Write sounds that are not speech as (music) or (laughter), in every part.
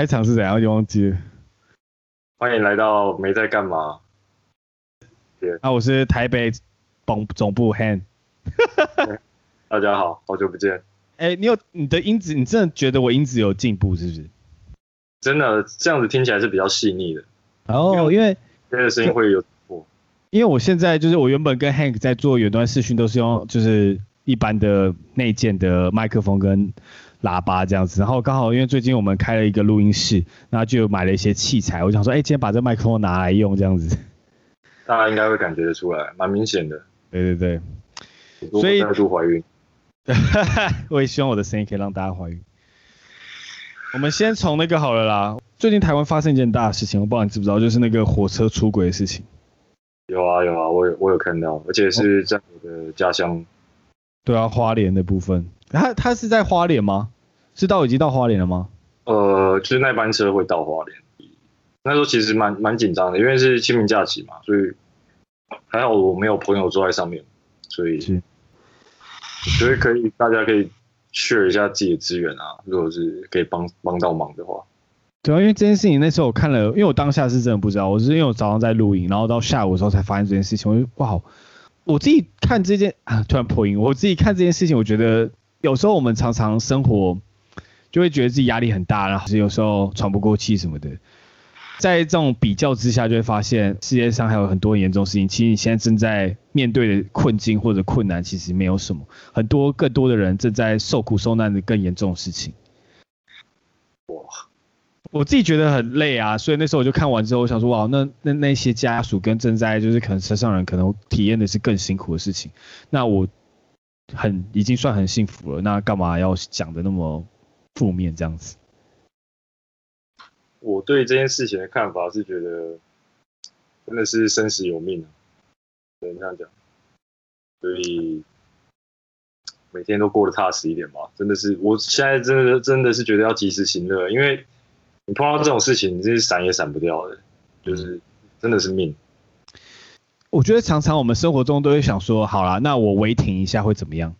开场是怎样？就忘记了。欢迎来到没在干嘛。那、啊、我是台北总总部 Han。(laughs) 大家好，好久不见。哎、欸，你有你的音质，你真的觉得我音质有进步是不是？真的，这样子听起来是比较细腻的。哦，因为这个声音会有破。因为我现在就是我原本跟 Hank 在做远端视讯，都是用就是一般的内建的麦克风跟喇叭这样子。然后刚好因为最近我们开了一个录音室，然后就买了一些器材。我想说，哎、欸，今天把这麦克风拿来用这样子。大家应该会感觉得出来，蛮明显的。对对对。所以再度怀孕。(laughs) 我也希望我的声音可以让大家怀孕。我们先从那个好了啦。最近台湾发生一件大的事情，我不知道你知不知道，就是那个火车出轨的事情。有啊有啊，我有我有看到，而且是在我的家乡、哦。对啊，花莲的部分。他他是在花莲吗？是到已经到花莲了吗？呃，就是那班车会到花莲。那时候其实蛮蛮紧张的，因为是清明假期嘛，所以还好我没有朋友坐在上面，所以我觉得可以，大家可以 share 一下自己的资源啊，如果是可以帮帮到忙的话。对啊，因为这件事情那时候我看了，因为我当下是真的不知道，我是因为我早上在录影，然后到下午的时候才发现这件事情，我就哇，我自己看这件啊，突然破音，我自己看这件事情，我觉得有时候我们常常生活就会觉得自己压力很大，然后是有时候喘不过气什么的。在这种比较之下，就会发现世界上还有很多严重事情。其实你现在正在面对的困境或者困难，其实没有什么。很多更多的人正在受苦受难的更严重的事情。哇，我自己觉得很累啊，所以那时候我就看完之后，我想说，哇，那那那些家属跟正在就是可能车上人可能体验的是更辛苦的事情。那我很已经算很幸福了，那干嘛要讲的那么负面这样子？我对这件事情的看法是觉得，真的是生死有命啊，只能这样讲。所以每天都过得踏实一点吧。真的是，我现在真的真的是觉得要及时行乐，因为你碰到这种事情，你真是闪也闪不掉的，就是真的是命。我觉得常常我们生活中都会想说，好啦，那我违停一下会怎么样？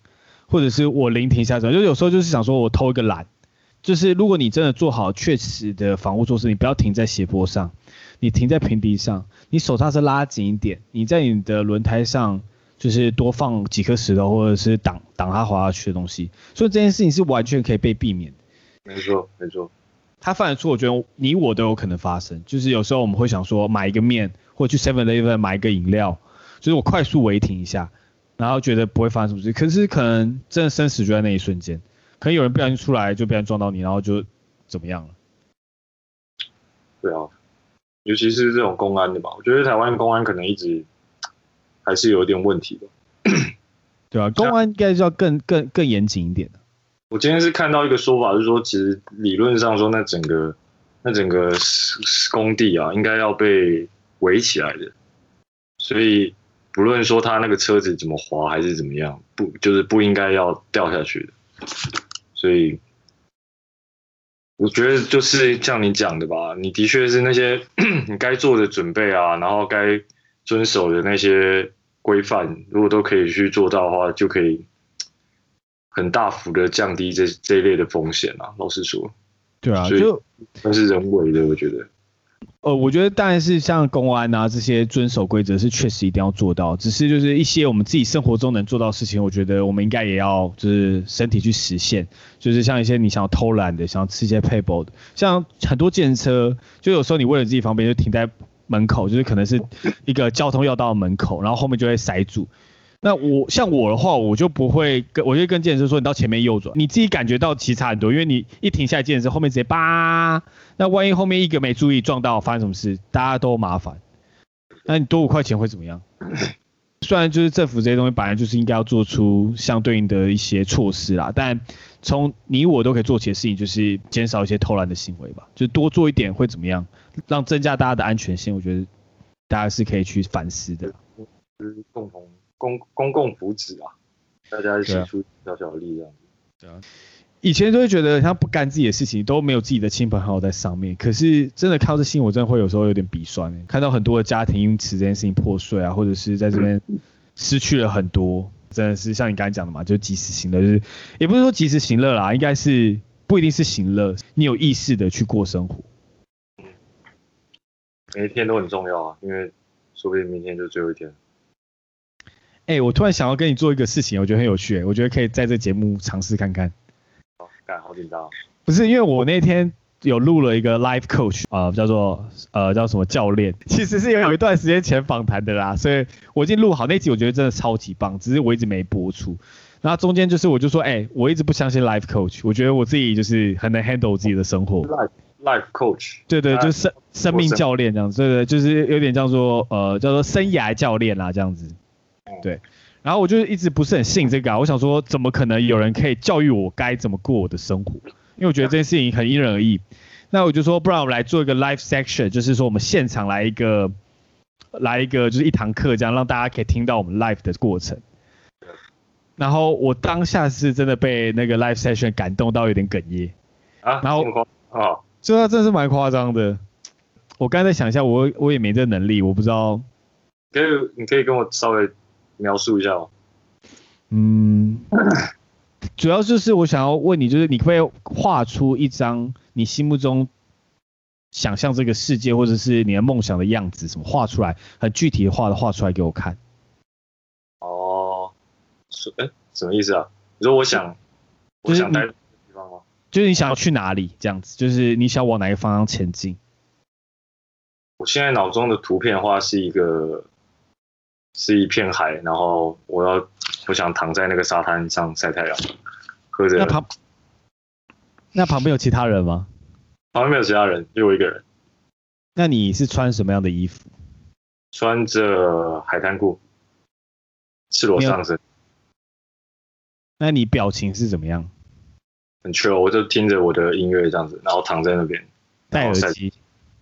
或者是我临停一下怎么样？就有时候就是想说我偷一个懒。就是如果你真的做好确实的防护措施，你不要停在斜坡上，你停在平地上，你手刹是拉紧一点，你在你的轮胎上就是多放几颗石头或者是挡挡它滑下去的东西，所以这件事情是完全可以被避免的。没错，没错。他犯的错，我觉得你我都有可能发生。就是有时候我们会想说买一个面，或者去 Seven Eleven 买一个饮料，就是我快速违停一下，然后觉得不会发生什么事，可是可能真的生死就在那一瞬间。可能有人不小心出来，就被人撞到你，然后就怎么样了？对啊，尤其是这种公安的吧，我觉得台湾公安可能一直还是有点问题的。对啊，公安应该是要更更更严谨一点的。我今天是看到一个说法，就是说其实理论上说，那整个那整个工地啊，应该要被围起来的。所以不论说他那个车子怎么滑还是怎么样，不就是不应该要掉下去的。所以，我觉得就是像你讲的吧，你的确是那些 (clears throat) 你该做的准备啊，然后该遵守的那些规范，如果都可以去做到的话，就可以很大幅的降低这这一类的风险啊。老实说，对啊，就那是人为的，我觉得。呃，我觉得当然是像公安啊这些遵守规则是确实一定要做到，只是就是一些我们自己生活中能做到的事情，我觉得我们应该也要就是身体去实现，就是像一些你想偷懒的，想要吃一些配包的，像很多计程车，就有时候你为了自己方便就停在门口，就是可能是一个交通要道的门口，然后后面就会塞住。那我像我的话，我就不会跟，我就跟健身说，你到前面右转，你自己感觉到其实差很多，因为你一停下来，计程车后面直接叭，那万一后面一个没注意撞到，发生什么事，大家都麻烦。那你多五块钱会怎么样？虽然就是政府这些东西本来就是应该要做出相对应的一些措施啦，但从你我都可以做起的事情，就是减少一些偷懒的行为吧，就多做一点会怎么样？让增加大家的安全性，我觉得大家是可以去反思的。就是共同。公公共福祉啊，大家一起出小小的力量。对啊，以前都会觉得他不干自己的事情，都没有自己的亲朋好友在上面。可是真的靠这心，我真的会有时候有点鼻酸。看到很多的家庭因此这件事情破碎啊，或者是在这边失去了很多，真的是像你刚才讲的嘛，就及时行乐，就是也不是说及时行乐啦，应该是不一定是行乐，你有意识的去过生活。每一天都很重要啊，因为说不定明天就是最后一天。哎、欸，我突然想要跟你做一个事情，我觉得很有趣，我觉得可以在这节目尝试看看。好，干，好紧张。不是，因为我那天有录了一个 life coach 啊、呃，叫做呃叫什么教练，其实是有有一段时间前访谈的啦，所以我已经录好那集，我觉得真的超级棒，只是我一直没播出。那中间就是我就说，哎、欸，我一直不相信 life coach，我觉得我自己就是很能 handle 自己的生活。Life life coach，对对，就是生生命教练这样子，对对，就是有点叫做呃叫做生涯教练啦这样子。对，然后我就一直不是很信这个啊，我想说怎么可能有人可以教育我该怎么过我的生活？因为我觉得这件事情很因人而异。那我就说，不然我们来做一个 live section，就是说我们现场来一个来一个就是一堂课，这样让大家可以听到我们 live 的过程。然后我当下是真的被那个 live session 感动到有点哽咽啊，然后啊，这他真的是蛮夸张的。我刚才在想一下，我我也没这能力，我不知道。可以，你可以跟我稍微。描述一下哦。嗯，主要就是我想要问你，就是你可不可以画出一张你心目中想象这个世界，或者是你的梦想的样子，什么画出来，很具体的画的画出来给我看。哦，是哎，什么意思啊？你说我想，我想待的地方吗？就是你想要去哪里这样子？就是你想往哪个方向前进？我现在脑中的图片画是一个。是一片海，然后我要，我想躺在那个沙滩上晒太阳，喝着。那旁，那旁边有其他人吗？旁边没有其他人，就我一个人。那你是穿什么样的衣服？穿着海滩裤，赤裸上身。那你表情是怎么样？很 chill，我就听着我的音乐这样子，然后躺在那边，戴耳机，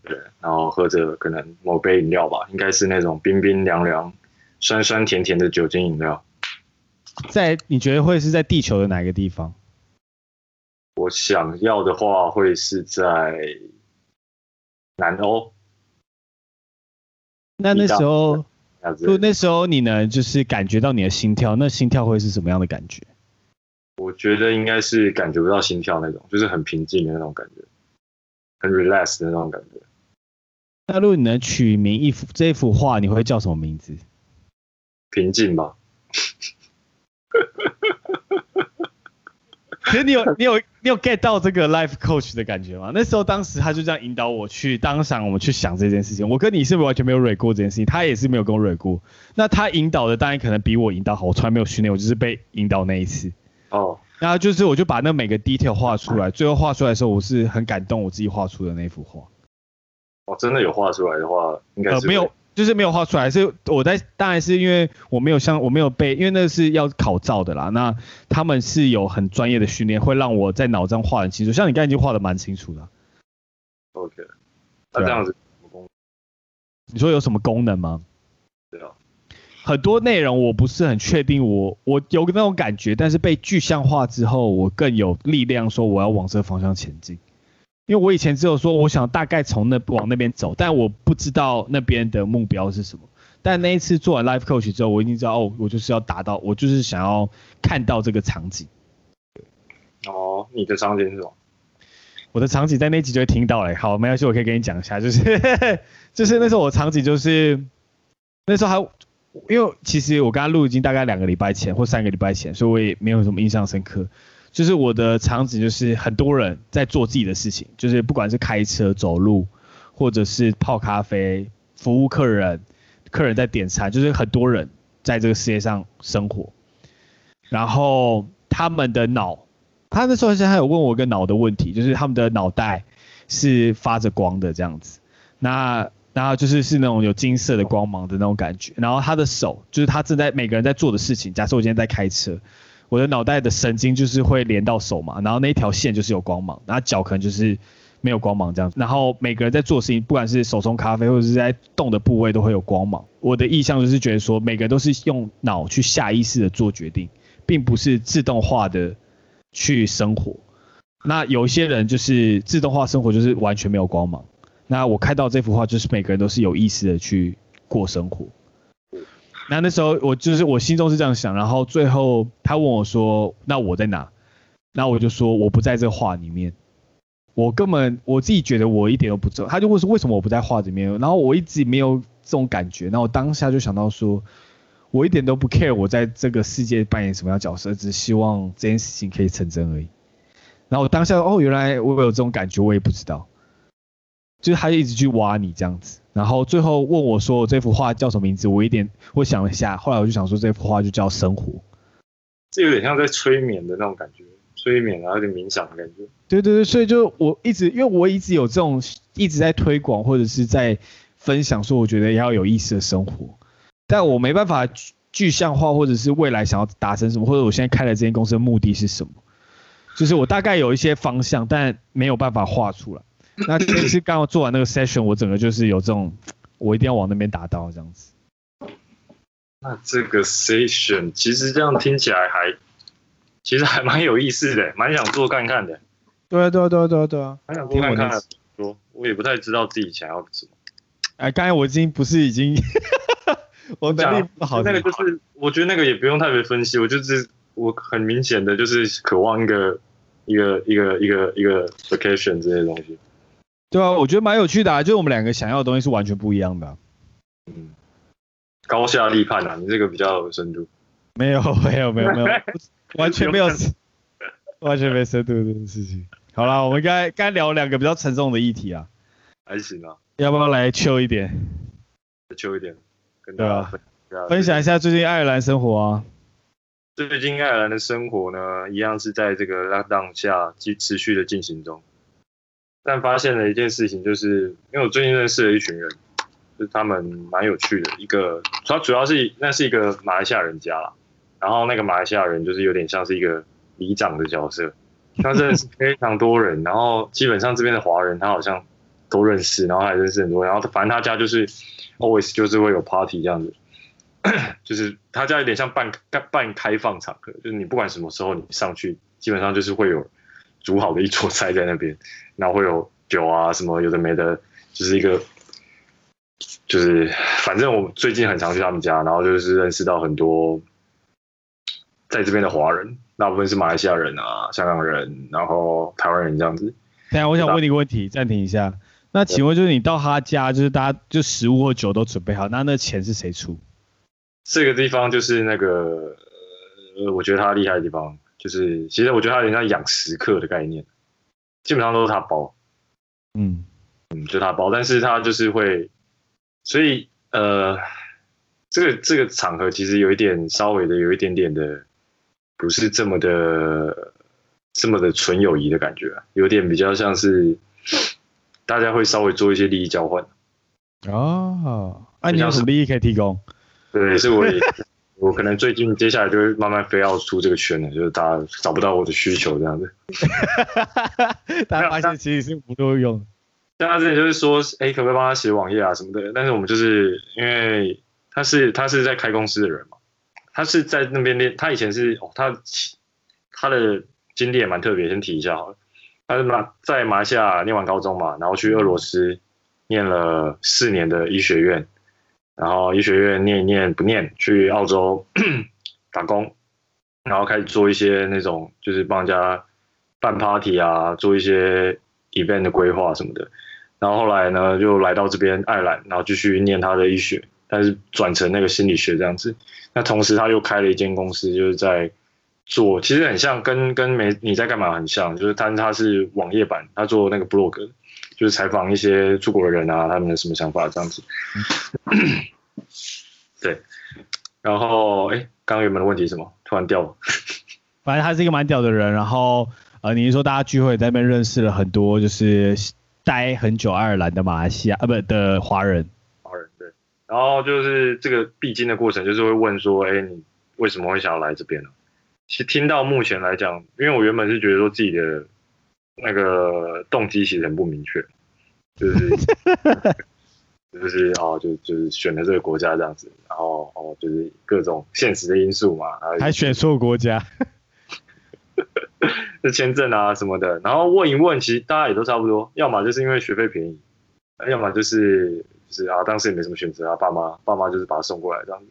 对，然后喝着可能某杯饮料吧，应该是那种冰冰凉凉。酸酸甜甜的酒精饮料，在你觉得会是在地球的哪一个地方？我想要的话会是在南欧。那那时候，就那时候你能就是感觉到你的心跳，那心跳会是什么样的感觉？我觉得应该是感觉不到心跳那种，就是很平静的那种感觉，很 relax 的那种感觉。那如果你能取名一幅这一幅画，你会叫什么名字？平静吧。(laughs) 其实你有你有你有 get 到这个 life coach 的感觉吗？那时候当时他就这样引导我去当场我们去想这件事情。我跟你是不是完全没有蕊过这件事情？他也是没有跟我蕊过。那他引导的当然可能比我引导好。我从来没有训练，我就是被引导那一次。哦。然后就是我就把那每个 detail 画出来，最后画出来的时候我是很感动，我自己画出的那幅画。哦，真的有画出来的话，应该是、呃、没有。就是没有画出来，是我在当然是因为我没有像我没有背，因为那是要考照的啦。那他们是有很专业的训练，会让我在脑中画很清楚。像你刚才已经画的蛮清楚的。OK，那这样子，你说有什么功能吗？对啊，很多内容我不是很确定我，我我有那种感觉，但是被具象化之后，我更有力量说我要往这个方向前进。因为我以前只有说，我想大概从那往那边走，但我不知道那边的目标是什么。但那一次做完 life coach 之后，我已经知道，哦，我就是要达到，我就是想要看到这个场景。哦，你的场景是什么？我的场景在那集就会听到嘞。好，没关系，我可以跟你讲一下，就是 (laughs) 就是那时候我场景就是那时候还，因为其实我刚刚录已经大概两个礼拜前或三个礼拜前，所以我也没有什么印象深刻。就是我的场景，就是很多人在做自己的事情，就是不管是开车、走路，或者是泡咖啡、服务客人，客人在点餐，就是很多人在这个世界上生活。然后他们的脑，他那时候还有问我一个脑的问题，就是他们的脑袋是发着光的这样子，那然后就是是那种有金色的光芒的那种感觉。然后他的手，就是他正在每个人在做的事情。假设我今天在开车。我的脑袋的神经就是会连到手嘛，然后那一条线就是有光芒，然后脚可能就是没有光芒这样子。然后每个人在做事情，不管是手冲咖啡或者是在动的部位都会有光芒。我的意向就是觉得说，每个人都是用脑去下意识的做决定，并不是自动化的去生活。那有一些人就是自动化生活就是完全没有光芒。那我看到这幅画就是每个人都是有意识的去过生活。那那时候我就是我心中是这样想，然后最后他问我说：“那我在哪？”那我就说：“我不在这画里面，我根本我自己觉得我一点都不重。他就问说为什么我不在画里面，然后我一直没有这种感觉，然后我当下就想到说，我一点都不 care 我在这个世界扮演什么样角色，只希望这件事情可以成真而已。然后我当下哦，原来我有这种感觉，我也不知道，就是他就一直去挖你这样子，然后最后问我说这幅画叫什么名字，我一点我想了一下，后来我就想说这幅画就叫生活，这有点像在催眠的那种感觉。催眠啊，有点冥想的感觉。对对对，所以就我一直，因为我一直有这种一直在推广或者是在分享，说我觉得要有意思的生活，但我没办法具象化，或者是未来想要达成什么，或者我现在开了这间公司的目的是什么，就是我大概有一些方向，但没有办法画出来。那这次刚刚做完那个 session，我整个就是有这种，我一定要往那边达到这样子。那这个 session 其实这样听起来还。其实还蛮有意思的，蛮想做看看的。对啊，对啊，对啊，对啊，对啊，蛮想做看看的。说，我也不太知道自己想要什么。哎，刚才我已经不是已经，(laughs) 我能力不好。那个就是，我觉得那个也不用特别分析，我就是我很明显的就是渴望一个一个一个一个一个 vacation 这些东西。对啊，我觉得蛮有趣的啊，就是我们两个想要的东西是完全不一样的啊。嗯，高下立判啊，你这个比较有深度。没有，(laughs) 没有，没有，没有。(laughs) 完全没有，(laughs) 完全没深度这件事情。好了，我们该该聊两个比较沉重的议题啊，还行啊。要不要来 chill 一点？chill 一点，跟大家分享、啊、分享一下最近爱尔兰生活啊。最近爱尔兰的生活呢，一样是在这个 lockdown 下继持续的进行中。但发现了一件事情，就是因为我最近认识了一群人，就是他们蛮有趣的。一个，他主要是那是一个马来西亚人家啦。然后那个马来西亚人就是有点像是一个里长的角色，他认识 (laughs) 非常多人，然后基本上这边的华人他好像都认识，然后还认识很多，然后反正他家就是 always 就是会有 party 这样子，(coughs) 就是他家有点像半半开放场合，就是你不管什么时候你上去，基本上就是会有煮好的一桌菜在那边，然后会有酒啊什么有的没的，就是一个就是反正我最近很常去他们家，然后就是认识到很多。在这边的华人，大部分是马来西亚人啊、香港人，然后台湾人这样子。等下，我想问你一个问题，暂停一下。那请问，就是你到他家，就是大家就食物或酒都准备好，那那钱是谁出？这个地方就是那个，呃，我觉得他厉害的地方，就是其实我觉得他有点像养食客的概念，基本上都是他包。嗯嗯，就他包，但是他就是会，所以呃，这个这个场合其实有一点稍微的有一点点的。不是这么的，这么的纯友谊的感觉啊，有点比较像是大家会稍微做一些利益交换。哦，那、啊、你有什么利益可以提供？对，是我也，我可能最近接下来就会慢慢非要出这个圈了，就是大家找不到我的需求这样子。(laughs) 大家发现其实是不够用。像他之前就是说，哎，可不可以帮他写网页啊什么的？但是我们就是因为他是他是在开公司的人嘛。他是在那边练，他以前是哦，他他的经历也蛮特别，先提一下好了。他是马在马来西亚念完高中嘛，然后去俄罗斯念了四年的医学院，然后医学院念一念不念，去澳洲 (coughs) 打工，然后开始做一些那种就是帮人家办 party 啊，做一些 event 的规划什么的。然后后来呢，就来到这边爱尔兰，然后继续念他的医学。但是转成那个心理学这样子，那同时他又开了一间公司，就是在做，其实很像跟跟没你在干嘛很像，就是他他是网页版，他做那个 blog，就是采访一些出国的人啊，他们的什么想法这样子。对，然后哎，刚刚原本的问题是什么？突然掉了。(laughs) 反正他是一个蛮屌的人，然后呃，你是说大家聚会在那边认识了很多，就是待很久爱尔兰的马来西亚啊，不的华人。华人对然后就是这个必经的过程，就是会问说，哎，你为什么会想要来这边呢？其实听到目前来讲，因为我原本是觉得说自己的那个动机其实很不明确，就是 (laughs) 就是哦，就就是选了这个国家这样子，然后哦，就是各种现实的因素嘛，还选错国家，(laughs) 这签证啊什么的，然后问一问，其实大家也都差不多，要么就是因为学费便宜，要么就是。就是啊，当时也没什么选择啊，爸妈爸妈就是把他送过来这样子，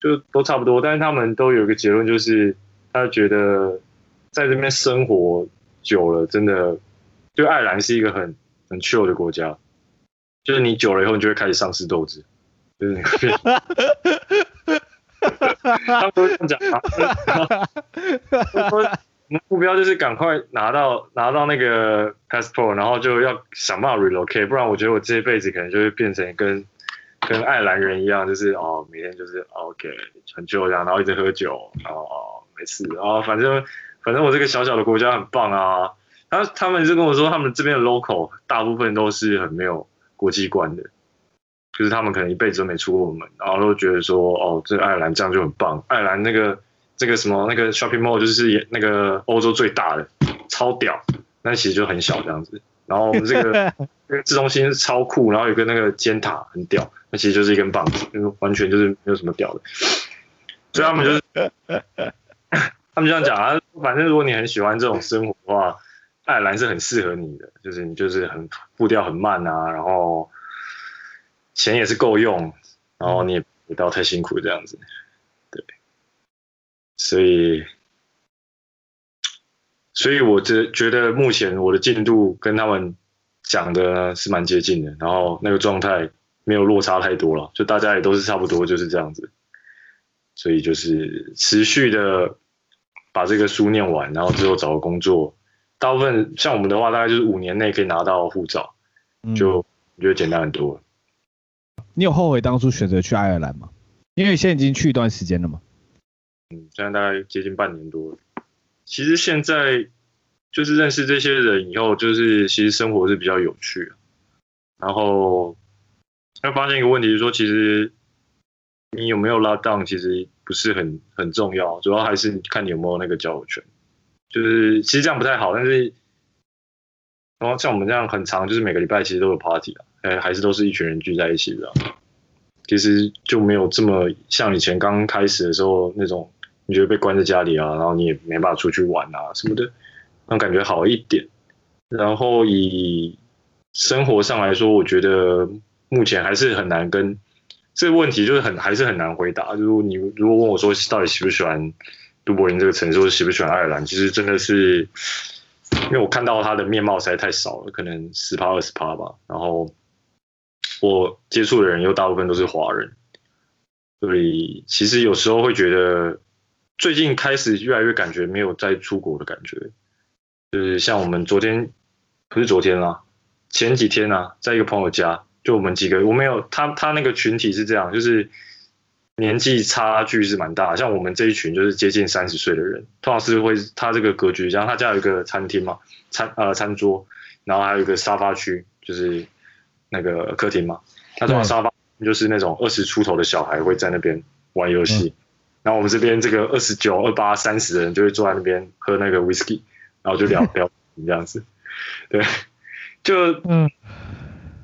就都差不多。但是他们都有一个结论，就是他觉得在这边生活久了，真的就爱尔兰是一个很很 chill 的国家，就是你久了以后，你就会开始丧失斗志，就是你会。(laughs) 他们都这样讲啊。我们目标就是赶快拿到拿到那个 passport，然后就要想办法 relocate，不然我觉得我这一辈子可能就会变成跟跟爱尔兰人一样，就是哦每天就是 OK 很臭这样，然后一直喝酒，然后哦没事，然后反正反正我这个小小的国家很棒啊。他他们就跟我说，他们这边的 local 大部分都是很没有国际观的。就是他们可能一辈子都没出过门，然后都觉得说，哦，这爱尔兰这样就很棒。爱尔兰那个这个什么那个 shopping mall 就是那个欧洲最大的，超屌。但其实就很小这样子。然后我们这个这 (laughs) 个市中心超酷，然后有个那个尖塔很屌，那其实就是一根棒子，就是完全就是没有什么屌的。所以他们就是他们这样讲啊，反正如果你很喜欢这种生活的话，爱尔兰是很适合你的，就是你就是很步调很慢啊，然后。钱也是够用，然后你也不要太辛苦这样子，对，所以，所以我觉觉得目前我的进度跟他们讲的是蛮接近的，然后那个状态没有落差太多了，就大家也都是差不多就是这样子，所以就是持续的把这个书念完，然后之后找个工作，大部分像我们的话，大概就是五年内可以拿到护照，就我觉得简单很多。你有后悔当初选择去爱尔兰吗？因为现在已经去一段时间了嘛。嗯，现在大概接近半年多了。其实现在就是认识这些人以后，就是其实生活是比较有趣的。然后会发现一个问题，就是说其实你有没有 lock down，其实不是很很重要，主要还是看你有没有那个交友圈。就是其实这样不太好，但是然后像我们这样很长，就是每个礼拜其实都有 party 啊。哎，还是都是一群人聚在一起的，其实就没有这么像以前刚开始的时候那种，你觉得被关在家里啊，然后你也没办法出去玩啊什么的，那感觉好一点。然后以生活上来说，我觉得目前还是很难跟这个问题，就是很还是很难回答。就是你如果问我说到底喜不喜欢都柏林这个城市，或者喜不喜欢爱尔兰，其实真的是因为我看到他的面貌实在太少了，可能十趴二十趴吧，然后。我接触的人又大部分都是华人，所以其实有时候会觉得，最近开始越来越感觉没有再出国的感觉，就是像我们昨天，不是昨天啦，前几天啊，在一个朋友家，就我们几个，我没有他，他那个群体是这样，就是年纪差距是蛮大，像我们这一群就是接近三十岁的人，通常是会他这个格局，然后他家有一个餐厅嘛，餐呃餐桌，然后还有一个沙发区，就是。那个客厅嘛，他这种沙发就是那种二十出头的小孩会在那边玩游戏，嗯、然后我们这边这个二十九、二八、三十的人就会坐在那边喝那个 whisky，然后就聊 (laughs) 聊这样子，对，就嗯，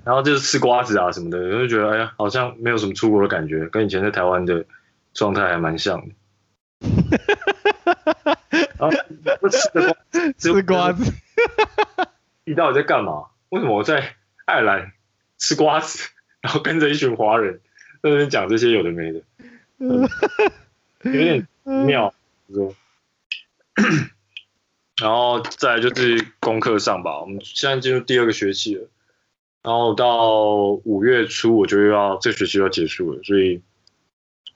然后就是吃瓜子啊什么的，就觉得哎呀，好像没有什么出国的感觉，跟以前在台湾的状态还蛮像的。然后不吃的瓜子，吃瓜子，你到底在干嘛？为什么我在爱尔兰？吃瓜子，然后跟着一群华人在那边讲这些有的没的，嗯、有点妙。说，(coughs) 然后再来就是功课上吧，我们现在进入第二个学期了，然后到五月初我就要这学期要结束了，所以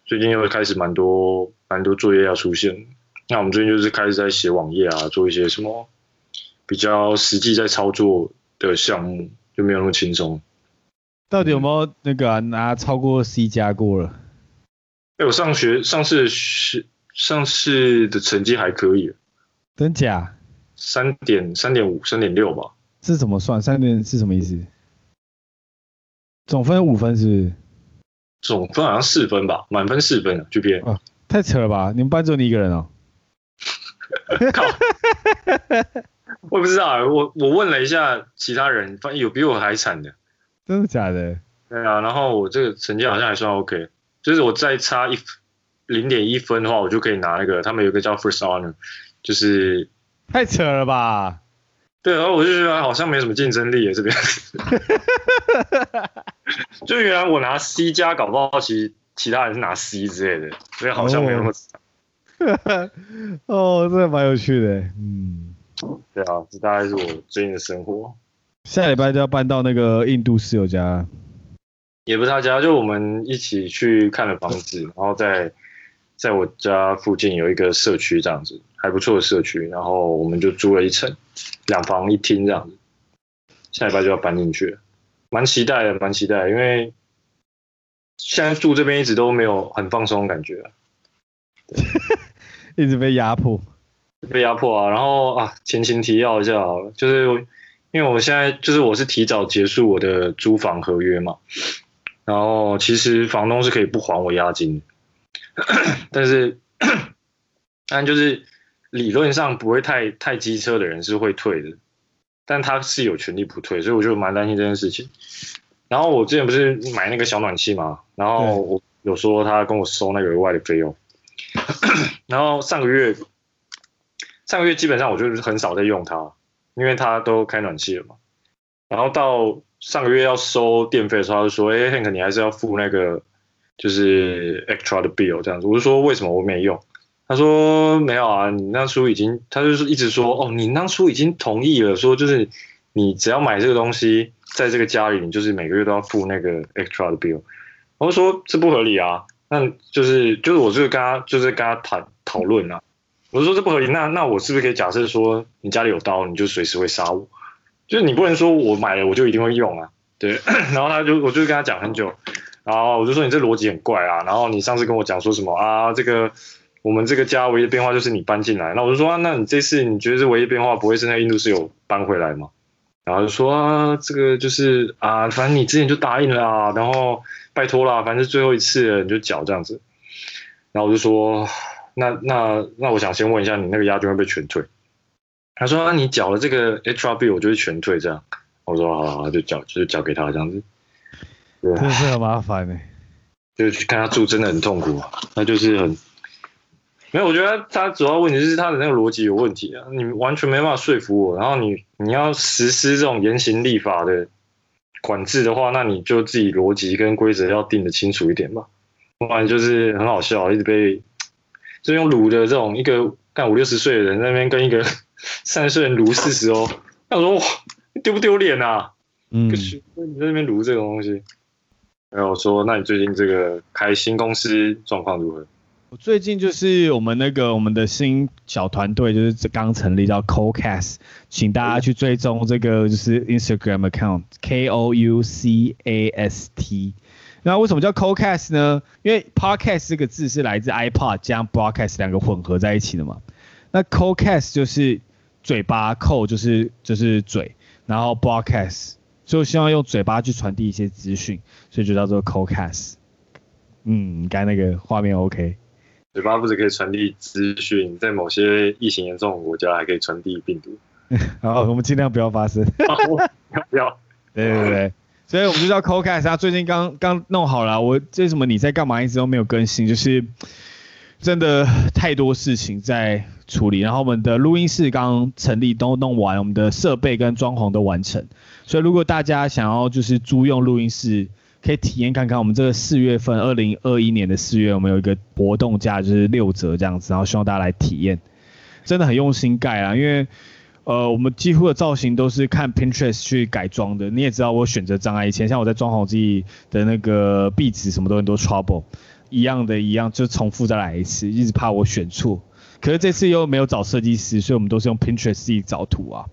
最近又会开始蛮多蛮多作业要出现。那我们最近就是开始在写网页啊，做一些什么比较实际在操作的项目，就没有那么轻松。到底有没有那个、啊、拿超过 C 加过了？哎、欸，我上学上次是上次的成绩还可以，真假？三点三点五三点六吧？是怎么算？三点是什么意思？总分五分是不是？总分好像四分吧，满分四分啊，GPA。哦，太扯了吧？你们班只有你一个人哦？(laughs) 靠！我也不知道，我我问了一下其他人，发现有比我还惨的。真的假的？对啊，然后我这个成绩好像还算 OK，就是我再差一零点一分的话，我就可以拿那个他们有个叫 First Honor，就是太扯了吧？对，然后我就觉得好像没什么竞争力啊，这边。(laughs) 就原来我拿 C 加，搞不好其实其他人是拿 C 之类的，所以好像没有那么。(laughs) 哦，这蛮有趣的，嗯。对啊，这大概是我最近的生活。下礼拜就要搬到那个印度室友家，也不是他家，就我们一起去看了房子，然后在在我家附近有一个社区这样子，还不错的社区，然后我们就租了一层，两房一厅这样子。下礼拜就要搬进去了，蛮期待的，蛮期待的，因为现在住这边一直都没有很放松的感觉，(laughs) 一直被压迫。被压迫啊，然后啊，前情提要一下好了，就是因为我现在就是我是提早结束我的租房合约嘛，然后其实房东是可以不还我押金，(coughs) 但是 (coughs) 但就是理论上不会太太机车的人是会退的，但他是有权利不退，所以我就蛮担心这件事情。然后我之前不是买那个小暖气嘛，然后我有说他跟我收那个额外的费用，然后上个月。上个月基本上我就是很少在用它，因为它都开暖气了嘛。然后到上个月要收电费的时候，他就说：“哎，Hank，你还是要付那个就是 extra 的 bill 这样子。”我就说：“为什么我没用？”他说：“没有啊，你当初已经……他就是一直说哦，你当初已经同意了，说就是你只要买这个东西，在这个家里，你就是每个月都要付那个 extra 的 bill。”我就说：“这不合理啊，那就是就是我就是跟他就是跟他谈讨论啊。”我就说这不合理，那那我是不是可以假设说，你家里有刀，你就随时会杀我？就是你不能说我买了我就一定会用啊，对。(coughs) 然后他就我就跟他讲很久，然后我就说你这逻辑很怪啊。然后你上次跟我讲说什么啊？这个我们这个家唯一的变化就是你搬进来。那我就说啊，那你这次你觉得这唯一变化不会是那印度室友搬回来吗？然后就说，这个就是啊，反正你之前就答应了啊，然后拜托啦，反正是最后一次了，你就缴这样子。然后我就说。那那那我想先问一下，你那个押金会不会全退？他说：“啊，你缴了这个 HRB 我就会全退这样。”我说：“好好好，就缴，就缴给他这样子。”对，真是很麻烦呢。(sighs) 就是去看他住真的很痛苦，啊那就是很没有。我觉得他主要问题是他的那个逻辑有问题啊，你完全没办法说服我。然后你你要实施这种严刑立法的管制的话，那你就自己逻辑跟规则要定的清楚一点吧，不然就是很好笑，一直被。就用撸的这种一个干五六十岁的人在那边跟一个 (laughs) 三十岁人撸四十哦，那我说哇，丢不丢脸啊？嗯，你在那边撸这个东西。然后我说，那你最近这个开新公司状况如何？我最近就是我们那个我们的新小团队就是刚成立叫 CoCast，请大家去追踪这个就是 Instagram account K O U C A S T。那为什么叫 CoCast 呢？因为 Podcast 这个字是来自 iPod 将 Broadcast 两个混合在一起的嘛。那 CoCast 就是嘴巴扣，就是就是嘴，然后 Broadcast 就希望用嘴巴去传递一些资讯，所以就叫做 CoCast。嗯，刚才那个画面 OK。嘴巴不止可以传递资讯，在某些疫情严重的国家还可以传递病毒。(laughs) 好，我们尽量不要发生。不要。(laughs) 对对对。所以我们就叫 CoCast，他最近刚刚弄好了。我为什么你在干嘛？一直都没有更新，就是真的太多事情在处理。然后我们的录音室刚成立，都弄完，我们的设备跟装潢都完成。所以如果大家想要就是租用录音室，可以体验看看。我们这个四月份，二零二一年的四月，我们有一个活动价就是六折这样子，然后希望大家来体验。真的很用心盖啊，因为。呃，我们几乎的造型都是看 Pinterest 去改装的。你也知道我选择障碍，以前像我在装潢自己的那个壁纸什么都很多 trouble，一样的一样就重复再来一次，一直怕我选错。可是这次又没有找设计师，所以我们都是用 Pinterest 自己找图啊。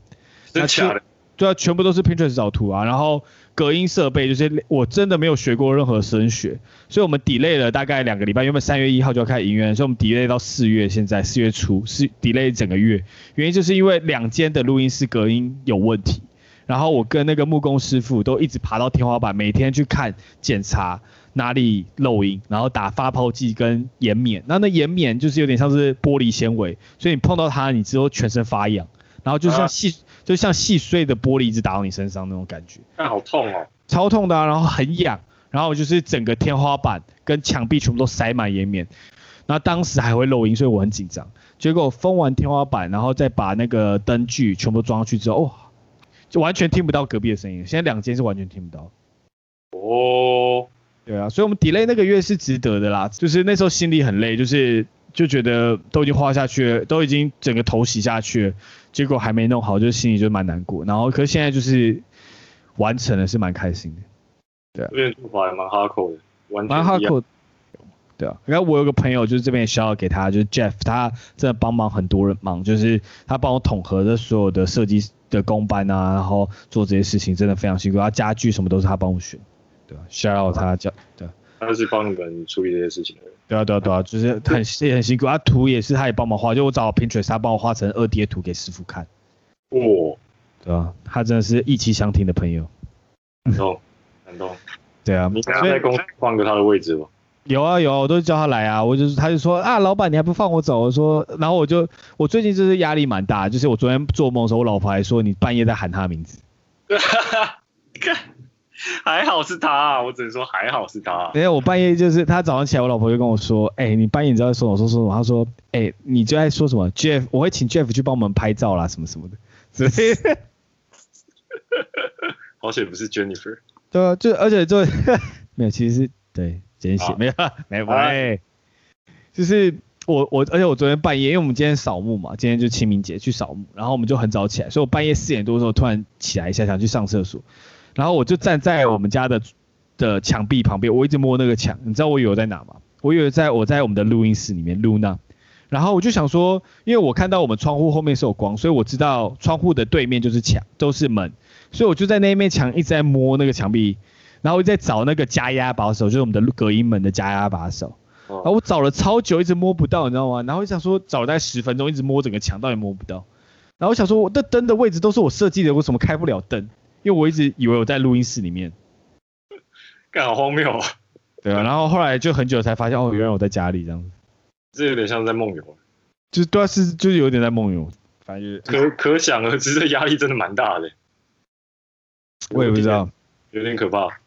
真的假的？对啊，全部都是 Pinterest 找图啊，然后。隔音设备就是我真的没有学过任何声学，所以我们 delay 了大概两个礼拜，原本三月一号就要开营业，所以我们 delay 到四月，现在四月初是 delay 整个月，原因就是因为两间的录音室隔音有问题，然后我跟那个木工师傅都一直爬到天花板，每天去看检查哪里漏音，然后打发泡剂跟岩棉，那那岩棉就是有点像是玻璃纤维，所以你碰到它，你之后全身发痒，然后就像细。啊就像细碎的玻璃一直打到你身上那种感觉，那好痛哦，超痛的啊，然后很痒，然后就是整个天花板跟墙壁全部都塞满岩棉，然后当时还会漏音，所以我很紧张。结果封完天花板，然后再把那个灯具全部装上去之后，哦，就完全听不到隔壁的声音。现在两间是完全听不到。哦，对啊，所以我们 delay 那个月是值得的啦，就是那时候心里很累，就是就觉得都已经花下去了，都已经整个头洗下去了，结果还没弄好，就心里就蛮难过。然后可是现在就是完成了，是蛮开心的。对啊，这边做法还蛮哈扣的。对啊，然后我有个朋友就是这边也需要给他，就是 Jeff，他真的帮忙很多人忙，就是他帮我统合的所有的设计的工班啊，然后做这些事情真的非常辛苦，他家具什么都是他帮我选，对吧？shout out 他叫对。他是帮你们处理这些事情的人。对啊，对啊，对啊，就是很 (laughs) 也很辛苦。他图也是他也帮忙画，就我找 Pinterest，他帮我画成二 D 的图给师傅看。哇、哦，对啊，他真的是意气相挺的朋友。感动，(laughs) 感动。对啊，你刚刚在公司换个他的位置吗？有啊有啊，我都叫他来啊。我就是他就说啊，老板你还不放我走？我说，然后我就我最近就是压力蛮大，就是我昨天做梦的时候，我老婆还说你半夜在喊他名字。(laughs) (laughs) 还好是他，啊，我只能说还好是他，啊。等下我半夜就是他早上起来，我老婆就跟我说：“哎、欸，你半夜你知道在说我说说什么？”他说：“哎、欸，你就在说什么？Jeff，我会请 Jeff 去帮我们拍照啦，什么什么的。”所以，好险不是 Jennifer。对啊，就而且就 (laughs) 没有，其实是对简写没有 (laughs) 没有哎，就是我我而且我昨天半夜，因为我们今天扫墓嘛，今天就清明节去扫墓，然后我们就很早起来，所以我半夜四点多的时候突然起来一下，想去上厕所。然后我就站在我们家的的墙壁旁边，我一直摸那个墙，你知道我以为在哪吗？我以为在我在我们的录音室里面录呢，然后我就想说，因为我看到我们窗户后面是有光，所以我知道窗户的对面就是墙，都是门，所以我就在那一面墙一直在摸那个墙壁，然后我在找那个加压把手，就是我们的隔音门的加压把手，然后我找了超久，一直摸不到，你知道吗？然后我想说找了大概十分钟，一直摸整个墙，到底摸不到，然后我想说我的灯的位置都是我设计的，为什么开不了灯？因为我一直以为我在录音室里面，(laughs) 干好荒谬啊！对啊，(laughs) 然后后来就很久才发现，哦，原来我在家里这样子，这有点像在梦游，就是对啊，是就是有点在梦游，反正就是可可想而知，这压力真的蛮大的。我也不知道，有点可怕。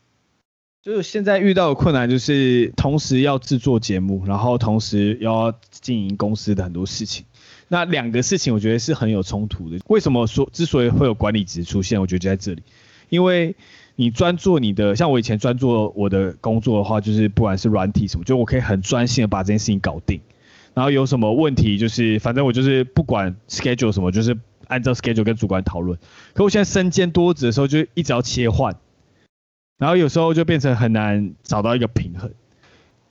就是现在遇到的困难，就是同时要制作节目，然后同时要经营公司的很多事情。那两个事情我觉得是很有冲突的。为什么说之所以会有管理职出现，我觉得就在这里，因为你专做你的，像我以前专做我的工作的话，就是不管是软体什么，就我可以很专心的把这件事情搞定。然后有什么问题，就是反正我就是不管 schedule 什么，就是按照 schedule 跟主管讨论。可我现在身兼多职的时候，就一直要切换，然后有时候就变成很难找到一个平衡。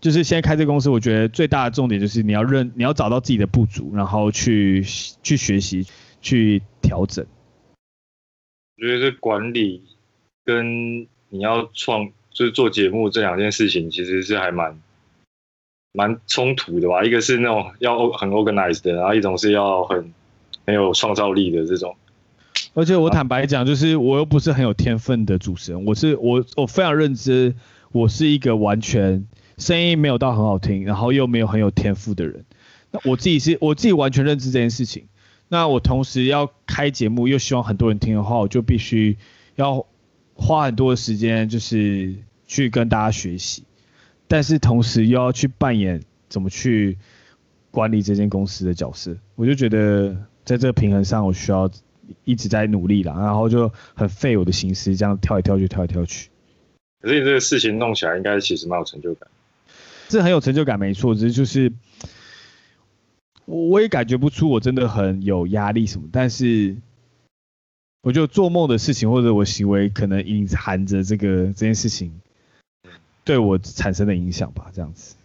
就是现在开这个公司，我觉得最大的重点就是你要认，你要找到自己的不足，然后去去学习，去调整。我觉得这管理跟你要创，就是做节目这两件事情，其实是还蛮蛮冲突的吧？一个是那种要很 organized 的，然后一种是要很很有创造力的这种。而且我坦白讲，就是我又不是很有天分的主持人，我是我我非常认知，我是一个完全。声音没有到很好听，然后又没有很有天赋的人，那我自己是我自己完全认知这件事情。那我同时要开节目，又希望很多人听的话，我就必须要花很多的时间，就是去跟大家学习。但是同时又要去扮演怎么去管理这间公司的角色，我就觉得在这个平衡上，我需要一直在努力啦，然后就很费我的心思，这样跳来跳去，跳来跳去。可是你这个事情弄起来，应该其实蛮有成就感。是很有成就感，没错，只是就是我我也感觉不出我真的很有压力什么，但是我就做梦的事情或者我行为可能隐含着这个这件事情对我产生的影响吧，这样子。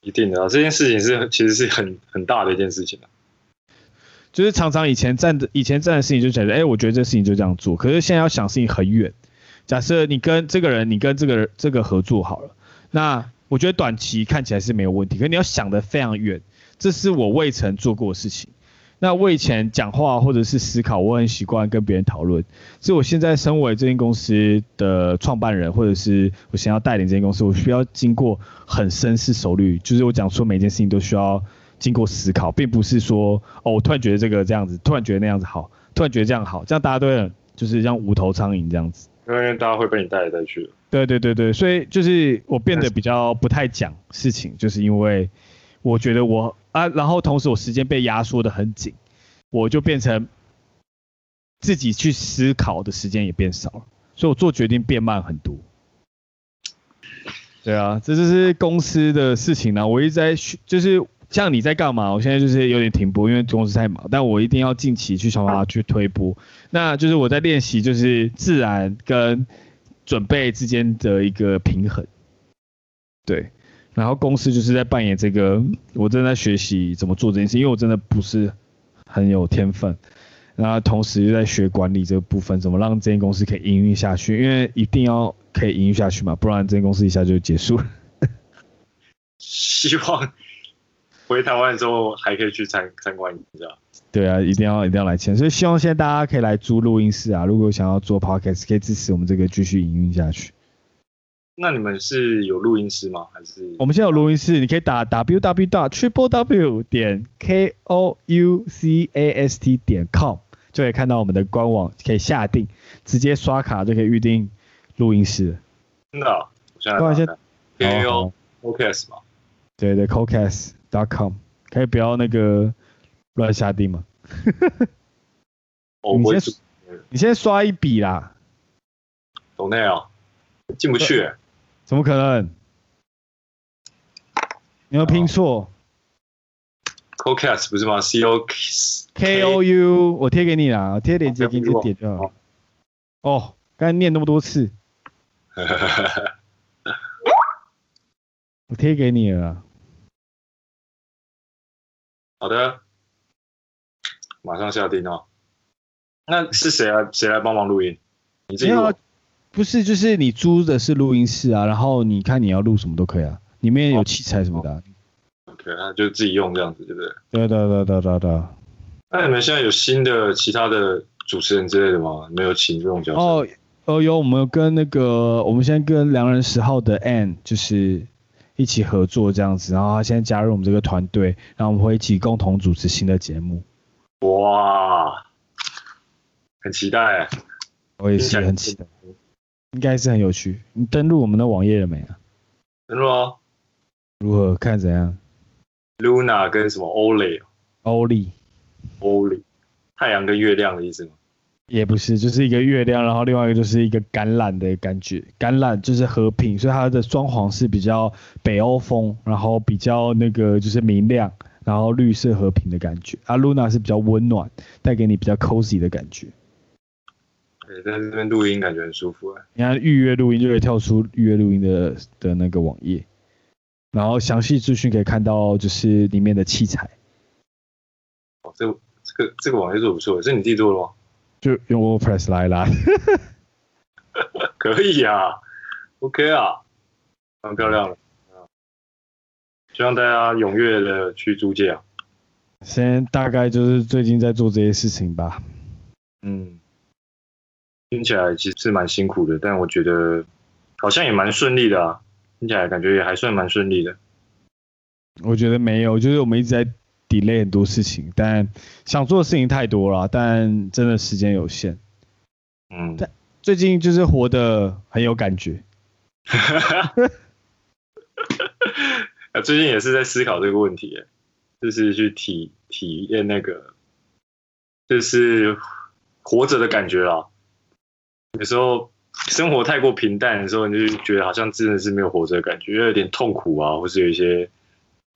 一定的啊，这件事情是其实是很很大的一件事情啊。就是常常以前站的以前站的事情就觉得，哎，我觉得这事情就这样做，可是现在要想事情很远。假设你跟这个人，你跟这个人这个合作好了，那。我觉得短期看起来是没有问题，可你要想得非常远，这是我未曾做过的事情。那我以前讲话或者是思考，我很习惯跟别人讨论。所以我现在身为这间公司的创办人，或者是我想要带领这间公司，我需要经过很深思熟虑，就是我讲说每件事情都需要经过思考，并不是说哦，我突然觉得这个这样子，突然觉得那样子好，突然觉得这样好，这样大家都会就是像无头苍蝇这样子。因为大家会被你带来带去的。对对对对，所以就是我变得比较不太讲事情，就是因为我觉得我啊，然后同时我时间被压缩的很紧，我就变成自己去思考的时间也变少了，所以我做决定变慢很多。对啊，这就是公司的事情呢。我一直在，就是像你在干嘛？我现在就是有点停播，因为公司太忙，但我一定要近期去想办法去推播。那就是我在练习，就是自然跟准备之间的一个平衡。对，然后公司就是在扮演这个，我正在学习怎么做这件事，因为我真的不是很有天分。然后同时又在学管理这个部分，怎么让这间公司可以营运下去？因为一定要可以营运下去嘛，不然这间公司一下就结束了。希望回台湾之后还可以去参参观一下。对啊，一定要一定要来签，所以希望现在大家可以来租录音室啊，如果想要做 podcast，可以支持我们这个继续营运下去。那你们是有录音室吗？还是我们现在有录音室，你可以打 www dot triple w 点 k o u c a s t 点 com 就可以看到我们的官网，可以下定，直接刷卡就可以预定录音室。真的、哦？我现在打。k o cast 吗？对对 cocast com 可以不要那个乱下定吗？(laughs) 哦、你先，你先刷一笔啦。懂内哦，进不去。怎么可能？你要拼错？Cocast 不是吗？C O K O U，我贴给你啦，我贴链接给你点就好。哦，刚才念那么多次。(laughs) 我贴给你了。好的，马上下定哦。那是谁来谁来帮忙录音？你自己录。不是，就是你租的是录音室啊，然后你看你要录什么都可以啊，里面有器材什么的、啊。OK，那就自己用这样子，对不对？对对对对对对。那你们现在有新的其他的主持人之类的吗？没有请这种角色？哦哦有，我们有跟那个，我们现在跟良人十号的 Ann 就是一起合作这样子，然后他现在加入我们这个团队，然后我们会一起共同主持新的节目。哇，很期待。我也是很期待。应该是很有趣。你登录我们的网页了没啊？登录啊。如何？看怎样？Luna 跟什么 Oli？Oli。Oli。太阳跟月亮的意思吗？也不是，就是一个月亮，然后另外一个就是一个橄榄的感觉。橄榄就是和平，所以它的装潢是比较北欧风，然后比较那个就是明亮，然后绿色和平的感觉。啊，Luna 是比较温暖，带给你比较 cozy 的感觉。对在这边录音感觉很舒服啊！你看预约录音就可以跳出预约录音的的那个网页，然后详细资讯可以看到就是里面的器材。哦，这个这个这个网页做不错，是你自己做的吗？就用 WordPress 来啦。(laughs) 可以啊，OK 啊，蛮漂亮的。希望大家踊跃的去租借啊。先大概就是最近在做这些事情吧。嗯。听起来其实是蛮辛苦的，但我觉得好像也蛮顺利的啊。听起来感觉也还算蛮顺利的。我觉得没有，就是我们一直在 delay 很多事情，但想做的事情太多了，但真的时间有限。嗯。但最近就是活得很有感觉。(laughs) 最近也是在思考这个问题，就是去体体验那个，就是活着的感觉啊。有时候生活太过平淡的时候，你就觉得好像真的是没有活着的感觉，又有点痛苦啊，或是有一些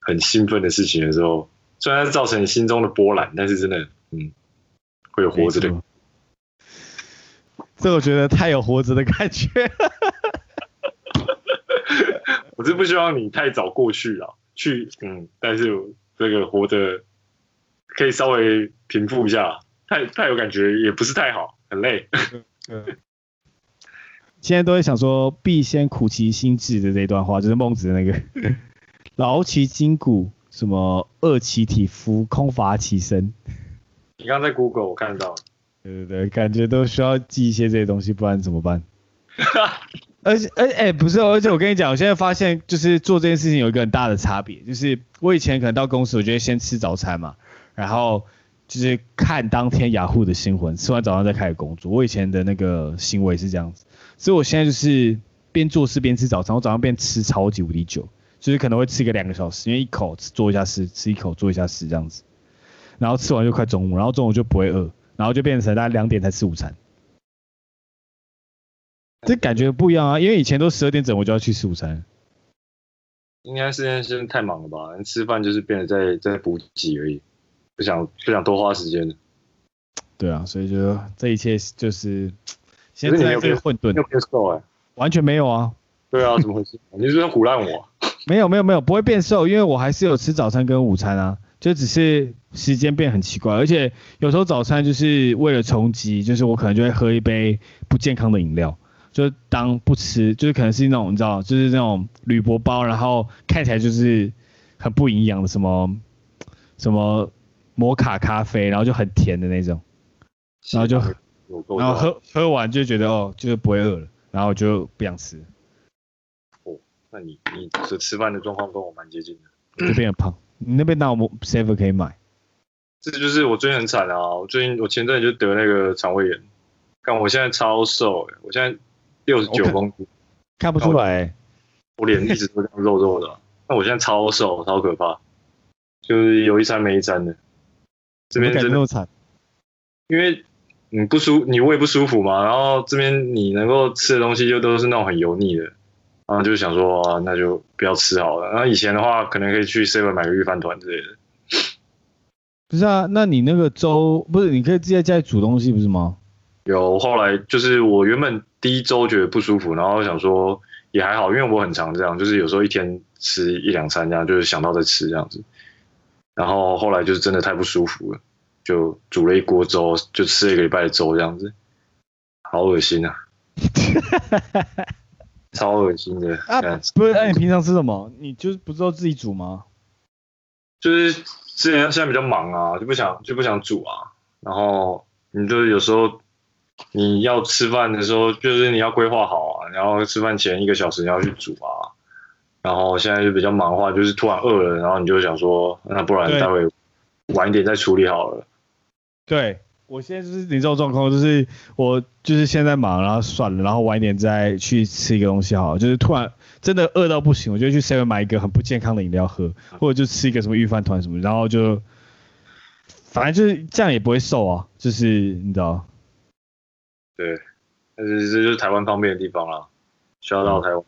很兴奋的事情的时候，虽然它造成你心中的波澜，但是真的，嗯，会有活着的。这我觉得太有活着的感觉。(laughs) 我是不希望你太早过去了，去，嗯，但是这个活着可以稍微平复一下，太太有感觉也不是太好，很累。(laughs) 嗯现在都会想说“必先苦其心志”的这一段话，就是孟子的那个 (laughs) “劳其筋骨，什么饿其体肤，空乏其身”。你刚刚在 Google 我看到，对对对，感觉都需要记一些这些东西，不然怎么办？(laughs) 而且，而且，哎，不是，而且我跟你讲，我现在发现就是做这件事情有一个很大的差别，就是我以前可能到公司，我就会先吃早餐嘛，然后。就是看当天雅虎的新闻，吃完早餐再开始工作。我以前的那个行为是这样子，所以我现在就是边做事边吃早餐。我早上边吃超级无敌久，就是可能会吃个两个小时，因为一口做一下事，吃一口做一下事这样子。然后吃完就快中午，然后中午就不会饿，然后就变成大概两点才吃午餐。这感觉不一样啊，因为以前都十二点整我就要去吃午餐。应该是现在太忙了吧？吃饭就是变得在在补给而已，不想不想多花时间。对啊，所以就这一切就是现在这个混沌，没有变瘦哎，完全没有啊。对啊，怎么回事？(laughs) 你是不是唬烂我？没有没有没有，不会变瘦，因为我还是有吃早餐跟午餐啊，就只是时间变很奇怪，而且有时候早餐就是为了充饥，就是我可能就会喝一杯不健康的饮料。就当不吃，就是可能是那种你知道，就是那种铝箔包，然后看起来就是很不营养的什么什么摩卡咖啡，然后就很甜的那种，然后就然后喝喝完就觉得哦，就是不会饿了，然后就不想吃。哦，那你你这吃饭的状况跟我蛮接近的，这边很胖。你那边哪有 seven 可以买？这就是我最近很惨啊！我最近我前阵子就得那个肠胃炎，看我现在超瘦，我现在。六十九公斤，看不出来、欸，我脸一直都这样肉肉的。那我现在超瘦，超可怕，就是有一餐没一餐的。这边真的惨，因为你不舒，你胃不舒服嘛。然后这边你能够吃的东西就都是那种很油腻的，然后就想说，那就不要吃好了。然后以前的话，可能可以去 seven 买个御饭团之类的。不是啊，那你那个粥不是你可以自己在家里煮东西不是吗？有后来就是我原本第一周觉得不舒服，然后想说也还好，因为我很常这样，就是有时候一天吃一两餐这样，就是想到再吃这样子。然后后来就是真的太不舒服了，就煮了一锅粥，就吃了一个礼拜的粥这样子，好恶心啊！(laughs) 超恶心的啊！不是，那、啊、你平常吃什么？你就是不知道自己煮吗？就是之前现在比较忙啊，就不想就不想煮啊。然后你就有时候。你要吃饭的时候，就是你要规划好啊，然后吃饭前一个小时你要去煮啊，然后现在就比较忙的话，就是突然饿了，然后你就想说，那不然待会晚一点再处理好了。对，我现在就是你这种状况，就是我就是现在忙，然后算了，然后晚一点再去吃一个东西好了，就是突然真的饿到不行，我就去 seven 买一个很不健康的饮料喝，或者就吃一个什么御饭团什么，然后就反正就是这样也不会瘦啊，就是你知道。对，但是这就是台湾方便的地方啦，需要到台湾。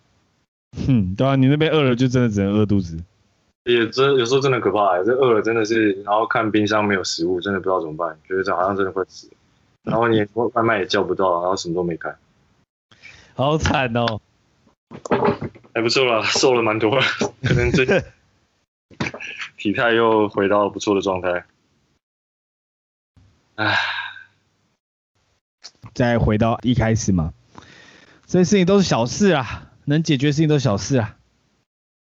嗯，对啊，你那边饿了就真的只能饿肚子。也真有时候真的可怕哎，这饿了真的是，然后看冰箱没有食物，真的不知道怎么办，觉得这好像真的会死。然后你外卖也叫不到，然后什么都没开，好惨哦。还不错啦，瘦了蛮多了，可能这 (laughs) 体态又回到不错的状态。唉。再回到一开始嘛，这些事情都是小事啊，能解决事情都是小事啊。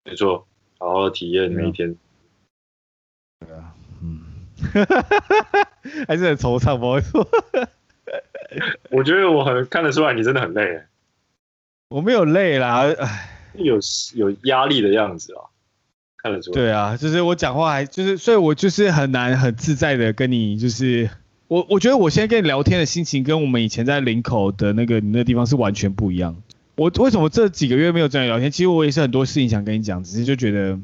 没错，好好的体验每一天。对啊，嗯，(laughs) 还是很惆怅，不会说。(laughs) 我觉得我很看得出来，你真的很累。我没有累啦，有有压力的样子啊，看得出来。对啊，就是我讲话还就是，所以我就是很难很自在的跟你就是。我我觉得我现在跟你聊天的心情跟我们以前在林口的那个你那个地方是完全不一样。我为什么这几个月没有跟你聊天？其实我也是很多事情想跟你讲，只是就觉得，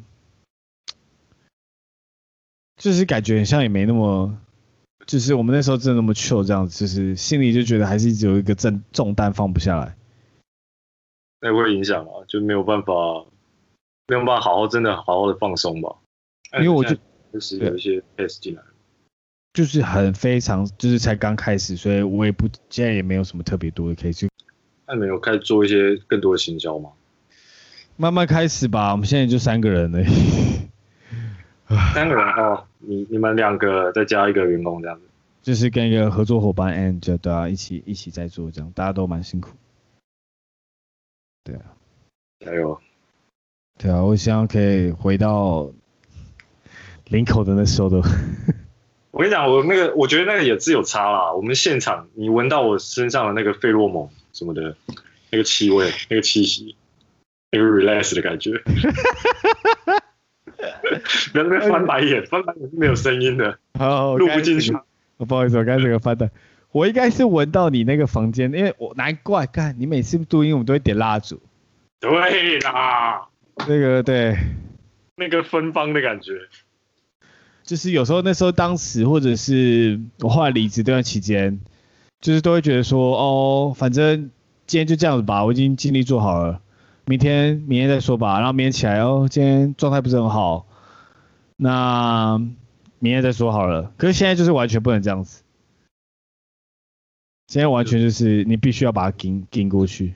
就是感觉像也没那么，就是我们那时候真的那么 chill 这样子，就是心里就觉得还是一直有一个重重担放不下来。那会影响啊，就没有办法，没有办法好好真的好好的放松吧。因为我就就是有一些 test 进来。就是很非常，就是才刚开始，所以我也不现在也没有什么特别多的可以去。那没有开始做一些更多的行销吗？慢慢开始吧，我们现在就三个人呢。(laughs) 三个人哦，你你们两个再加一个员工这样子。就是跟一个合作伙伴 and 就都要一起一起在做这样，大家都蛮辛苦。对啊，加油。对啊，我希望可以回到林口的那时候的。我跟你讲，我那个，我觉得那个也是有差啦。我们现场，你闻到我身上的那个费洛蒙什么的，那个气味，那个气息，那个 relax 的感觉。(laughs) 不要在那边翻白眼，翻白眼是没有声音的，录不进去。不好意思，我刚才这个翻的，我应该是闻到你那个房间，因为我难怪，看你每次录音，我们都会点蜡烛。对啦，那个对，那个芬芳的感觉。就是有时候那时候当时或者是我后来离职这段期间，就是都会觉得说哦，反正今天就这样子吧，我已经尽力做好了。明天明天再说吧。然后明天起来哦，今天状态不是很好，那明天再说好了。可是现在就是完全不能这样子，现在完全就是你必须要把它顶顶过去。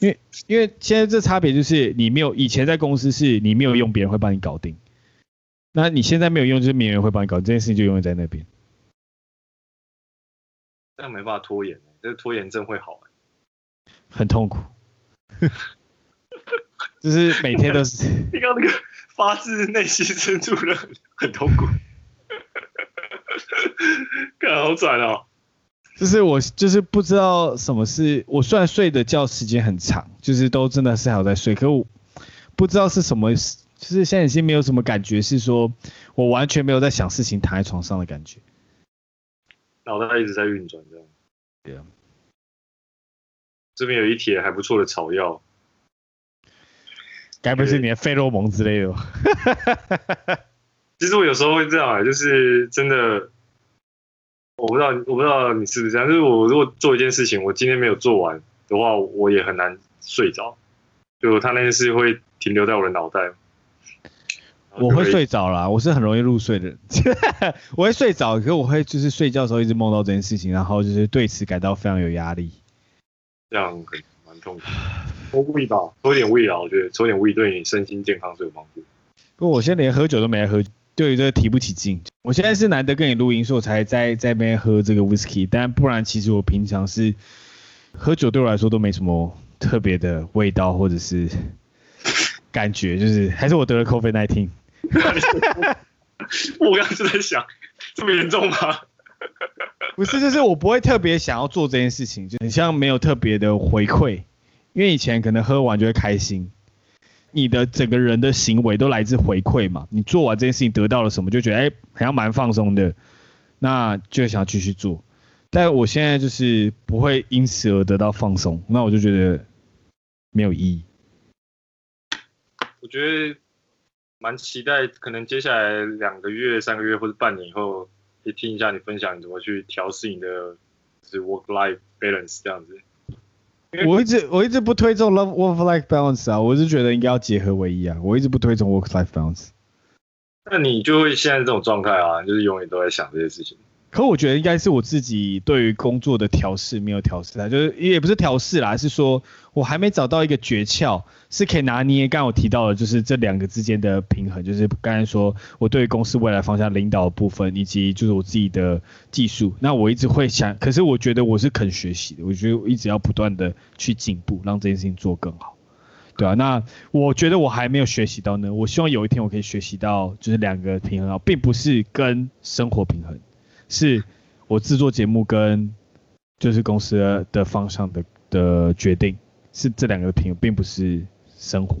因为因为现在这差别就是你没有以前在公司是你没有用别人会帮你搞定，那你现在没有用就是没有人会帮你搞定，这件事情就永远在那边。这样没办法拖延，这个拖延症会好，很痛苦，(laughs) 就是每天都是。(laughs) 你刚那个发自内心深处的很痛苦，(laughs) 看好转哦。就是我就是不知道什么是，我虽然睡的觉时间很长，就是都真的是还有在睡，可我不知道是什么，就是现在已经没有什么感觉，是说我完全没有在想事情，躺在床上的感觉，脑袋一直在运转，这样。对啊。这边有一帖还不错的草药，该不是你的费洛蒙之类的吧？(laughs) 其实我有时候会这样，就是真的。我不知道，我不知道你是不是这样。就是我如果做一件事情，我今天没有做完的话，我也很难睡着。就他那件事会停留在我的脑袋。我会睡着啦，我是很容易入睡的人。(laughs) 我会睡着，可是我会就是睡觉的时候一直梦到这件事情，然后就是对此感到非常有压力。这样很蛮痛苦。抽胃吧，抽点胃啊，我觉得抽点胃对你身心健康是有帮助。不过我现在连喝酒都没来喝。对于这个提不起劲，我现在是难得跟你录音，所以我才在在那边喝这个 whisky，但不然其实我平常是喝酒对我来说都没什么特别的味道或者是感觉，就是还是我得了 COVID-19。(laughs) 我刚刚就在想，这么严重吗？(laughs) 不是，就是我不会特别想要做这件事情，就很像没有特别的回馈，因为以前可能喝完就会开心。你的整个人的行为都来自回馈嘛？你做完这件事情得到了什么，就觉得哎、欸，好像蛮放松的，那就想继续做。但我现在就是不会因此而得到放松，那我就觉得没有意义。我觉得蛮期待，可能接下来两个月、三个月或者半年以后，可以听一下你分享你怎么去调试你的就是 work life balance 这样子。我一直我一直不推崇 love work life balance 啊，我是觉得应该要结合为一啊，我一直不推崇 work life balance。那你就会现在这种状态啊，就是永远都在想这些事情。可我觉得应该是我自己对于工作的调试没有调试啊，就是也不是调试啦，是说我还没找到一个诀窍，是可以拿捏。刚刚我提到的，就是这两个之间的平衡，就是刚才说我对于公司未来方向领导部分，以及就是我自己的技术。那我一直会想，可是我觉得我是肯学习的，我觉得我一直要不断的去进步，让这件事情做更好，对啊，那我觉得我还没有学习到呢，我希望有一天我可以学习到，就是两个平衡好，并不是跟生活平衡。是我制作节目跟就是公司的方向的的决定，是这两个平衡，并不是生活。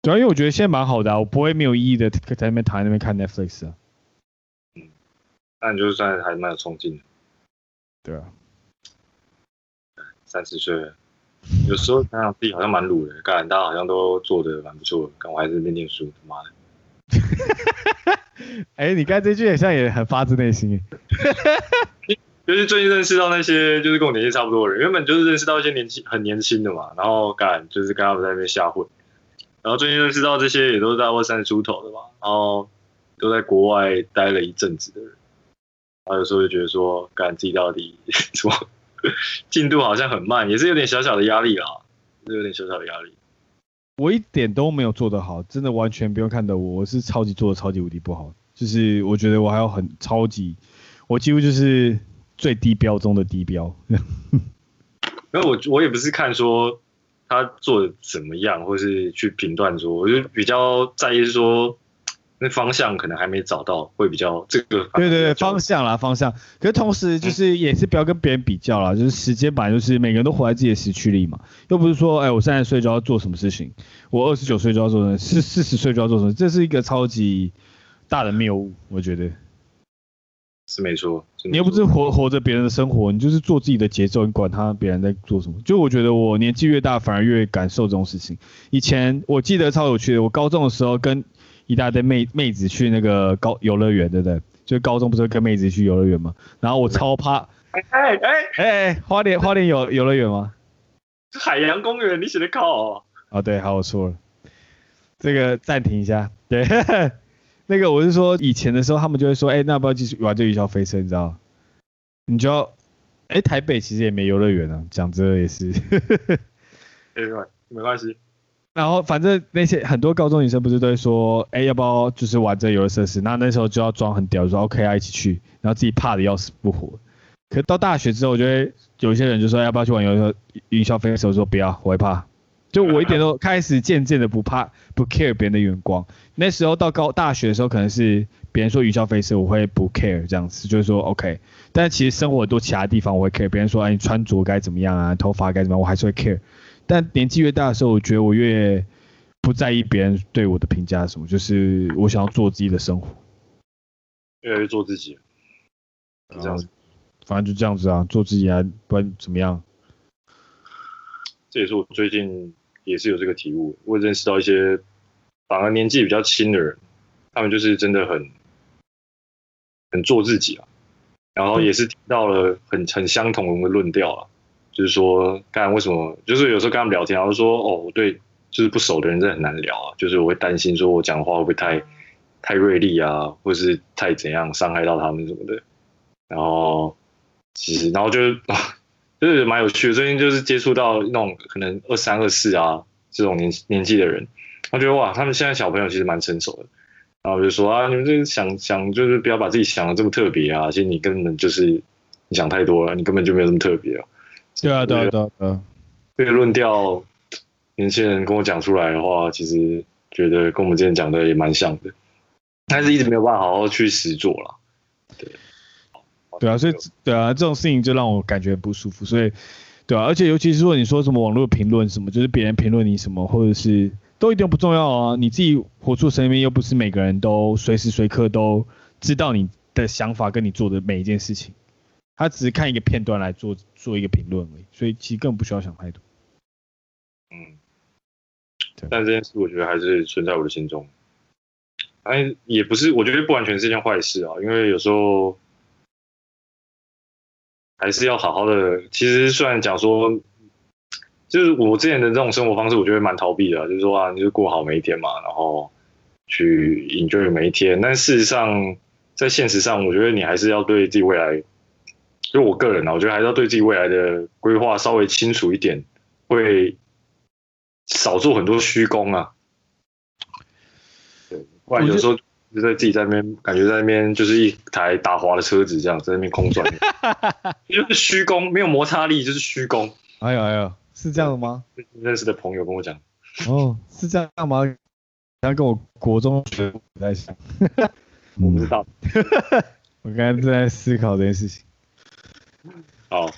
主要因为我觉得现在蛮好的啊，我不会没有意义的在那边躺在那边看 Netflix 啊。嗯，那你就算还蛮有冲劲的。对啊。三十岁了，有时候想想自己好像蛮鲁的，感觉大家好像都做的蛮不错的，但我还是在念念书，他妈的。(laughs) (laughs) 哎、你刚这句好像也很发自内心。(laughs) 就是最近认识到那些就是跟我年纪差不多的人，原本就是认识到一些年轻很年轻的嘛，然后敢就是跟他们在那边瞎混，然后最近认识到这些也都是在二三十出头的嘛，然后都在国外待了一阵子的人，然后有时候就觉得说，干自己到底 (laughs) 什么进度好像很慢，也是有点小小的压力啦，是有点小小的压力。我一点都没有做得好，真的完全不用看的我，我是超级做的超级无敌不好。就是我觉得我还有很超级，我几乎就是最低标中的低标。因为我我也不是看说他做的怎么样，或是去评断说，我就比较在意说。那方向可能还没找到，会比较这个。对对对，方向啦，方向。可是同时就是也是不要跟别人比较啦，嗯、就是时间本来就是每个人都活在自己的时区里嘛，又不是说哎、欸、我三十岁就要做什么事情，我二十九岁就要做什么，四四十岁就要做什么，这是一个超级大的谬误，我觉得。是没错。你又不是活活着别人的生活，你就是做自己的节奏，你管他别人在做什么。就我觉得我年纪越大，反而越感受这种事情。以前我记得超有趣的，我高中的时候跟。一大堆妹妹子去那个高游乐园，对不对？就高中不是跟妹子去游乐园吗？然后我超怕，哎哎哎哎，花莲花莲有游乐园吗？海洋公园，你写的靠哦。哦对，好，我错了。这个暂停一下，对，(laughs) 那个我是说以前的时候，他们就会说，哎，那要不要继续玩这云霄飞车？你知道？你就要，哎，台北其实也没游乐园啊，讲这也是。(laughs) 没关系，没关系。然后反正那些很多高中女生不是都会说，哎，要不要就是玩这游乐设施？那那时候就要装很屌，说 OK 啊，一起去。然后自己怕的要死不活。可到大学之后，我觉得有一些人就说，要不要去玩游乐云霄飞车？我说不要，我会怕。就我一点都开始渐渐的不怕不 care 别人的眼光。那时候到高大学的时候，可能是别人说云霄飞车，我会不 care 这样子，就是说 OK。但其实生活很多其他地方我会 care，别人说哎你穿着该怎么样啊，头发该怎么样，我还是会 care。但年纪越大的时候，我觉得我越不在意别人对我的评价什么，就是我想要做自己的生活，越来越做自己，这样子，反正就这样子啊，做自己啊，不然怎么样？这也是我最近。也是有这个体悟，我认识到一些反而年纪比较轻的人，他们就是真的很很做自己啊，然后也是听到了很很相同的论调啊，就是说，干为什么？就是有时候跟他们聊天，然后说，哦，我对就是不熟的人真的很难聊啊，就是我会担心说我讲话会不会太太锐利啊，或是太怎样伤害到他们什么的，然后其实然后就是。(laughs) 就是蛮有趣的，最近就是接触到那种可能二三二四啊这种年年纪的人，我觉得哇，他们现在小朋友其实蛮成熟的，然后我就说啊，你们这想想就是不要把自己想的这么特别啊，其实你根本就是你想太多了，你根本就没有这么特别啊。对啊，对啊，对啊，对啊。这个论调，年轻人跟我讲出来的话，其实觉得跟我们之前讲的也蛮像的，但是一直没有办法好好去实做了。对。对啊，所以对啊，这种事情就让我感觉不舒服，所以对啊，而且尤其是说你说什么网络评论什么，就是别人评论你什么，或者是都一点不重要啊，你自己活出生命又不是每个人都随时随刻都知道你的想法跟你做的每一件事情，他只是看一个片段来做做一个评论而已，所以其实根本不需要想太多。嗯，但这件事我觉得还是存在我的心中，哎，也不是，我觉得不完全是一件坏事啊，因为有时候。还是要好好的。其实虽然讲说，就是我之前的这种生活方式，我觉得蛮逃避的，就是说啊，你就过好每一天嘛，然后去 enjoy 每一天。但事实上，在现实上，我觉得你还是要对自己未来，就我个人啊，我觉得还是要对自己未来的规划稍微清楚一点，会少做很多虚功啊。对，不然有时候。就在自己在那边，感觉在那边就是一台打滑的车子，这样在那边空转，(laughs) 就是虚功，没有摩擦力，就是虚功。哎呦哎呦，是这样的吗？认识的朋友跟我讲。哦，是这样吗？他跟我国中学不太像。我不知道。(laughs) 我刚才正在思考这件事情。好。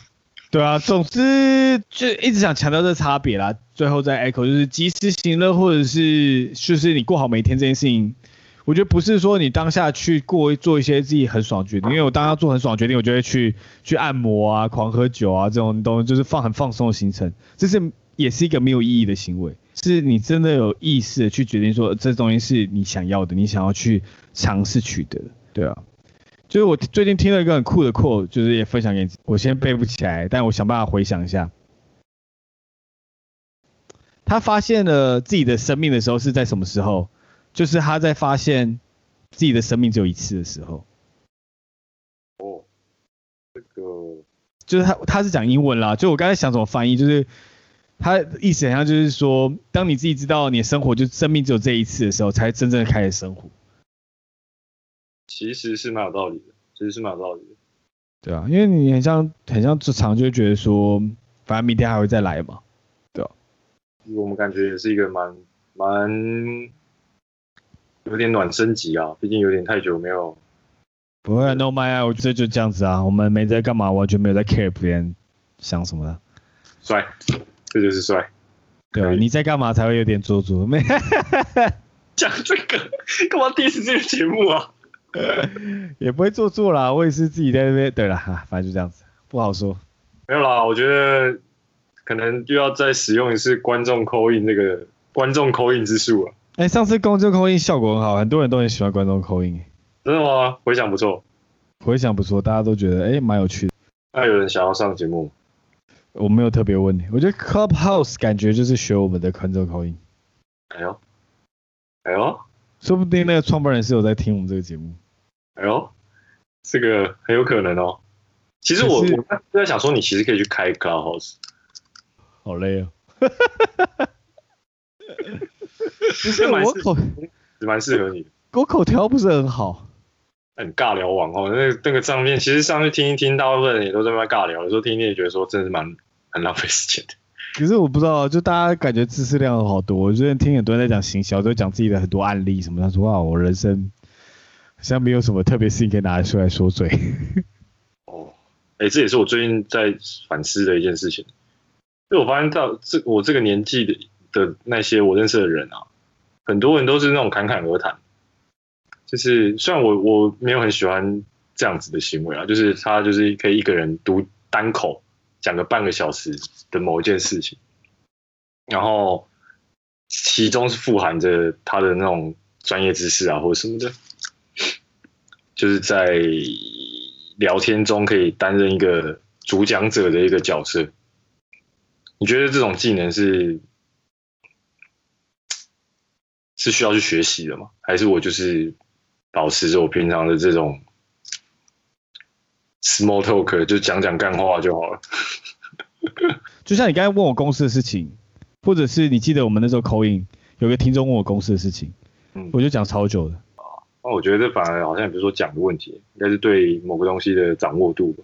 对啊，总之就一直想强调这差别啦。最后再 echo 就是及时行乐，或者是就是你过好每天这件事情。我觉得不是说你当下去过做一些自己很爽的决定，因为我当下做很爽的决定，我就会去去按摩啊、狂喝酒啊这种东西，就是放很放松的行程，这是也是一个没有意义的行为。是你真的有意识的去决定说这东西是你想要的，你想要去尝试取得，对啊。就是我最近听了一个很酷的 quote，就是也分享给你，我先背不起来，但我想办法回想一下。他发现了自己的生命的时候是在什么时候？就是他在发现自己的生命只有一次的时候。哦，这个就是他，他是讲英文啦。就我刚才想怎么翻译，就是他意思好像就是说，当你自己知道你的生活就生命只有这一次的时候，才真正的开始生活。其实是蛮有道理的，其实是蛮有道理的。对啊，因为你很像很像正常就觉得说，反正明天还会再来嘛，对啊。我们感觉也是一个蛮蛮。有点暖身级啊，毕竟有点太久没有。不会，No my，我觉得就这样子啊，我们没在干嘛，完全没有在 care 别人想什么的。帅，这就是帅。对，你在干嘛才会有点做作？没讲这个，干嘛 diss 这个节目啊？(laughs) 也不会做作啦，我也是自己在那边。对了哈，反正就这样子，不好说。没有啦，我觉得可能又要再使用一次观众 call in 那个观众 call in 之术啊。哎、欸，上次观众 call in 效果很好，很多人都很喜欢观众 call in。真的吗？回响不错，回响不错，大家都觉得哎蛮有趣的。那有人想要上节目？我没有特别问你，我觉得 Clubhouse 感觉就是学我们的观众口音。哎呦，哎呦，说不定那个创办人是有在听我们这个节目。哎呦，这个很有可能哦。其实我是我在想说，你其实可以去开 Clubhouse。好累哦。(laughs) 其实我口蛮适合你的，我口条不是很好。很尬聊网哦，那那个上面其实上去听一听，大部分人也都在那尬聊，有时候听听也觉得说真的是蛮很浪费时间的。可是我不知道，就大家感觉知识量好多，我最近听很多人在讲行销，都讲自己的很多案例什么，他说哇，我人生好像没有什么特别事情可以拿出来说嘴。(laughs) 哦，哎、这也是我最近在反思的一件事情，因为我发现到这我这个年纪的的那些我认识的人啊，很多人都是那种侃侃而谈。就是虽然我我没有很喜欢这样子的行为啊，就是他就是可以一个人独单口讲个半个小时的某一件事情，然后其中是富含着他的那种专业知识啊或者什么的，就是在聊天中可以担任一个主讲者的一个角色。你觉得这种技能是是需要去学习的吗？还是我就是？保持着我平常的这种 small talk，就讲讲干话就好了。(laughs) 就像你刚才问我公司的事情，或者是你记得我们那时候 call in 有个听众问我公司的事情，嗯，我就讲超久的。啊，那我觉得这反而好像也不是说讲的问题，应该是对某个东西的掌握度吧。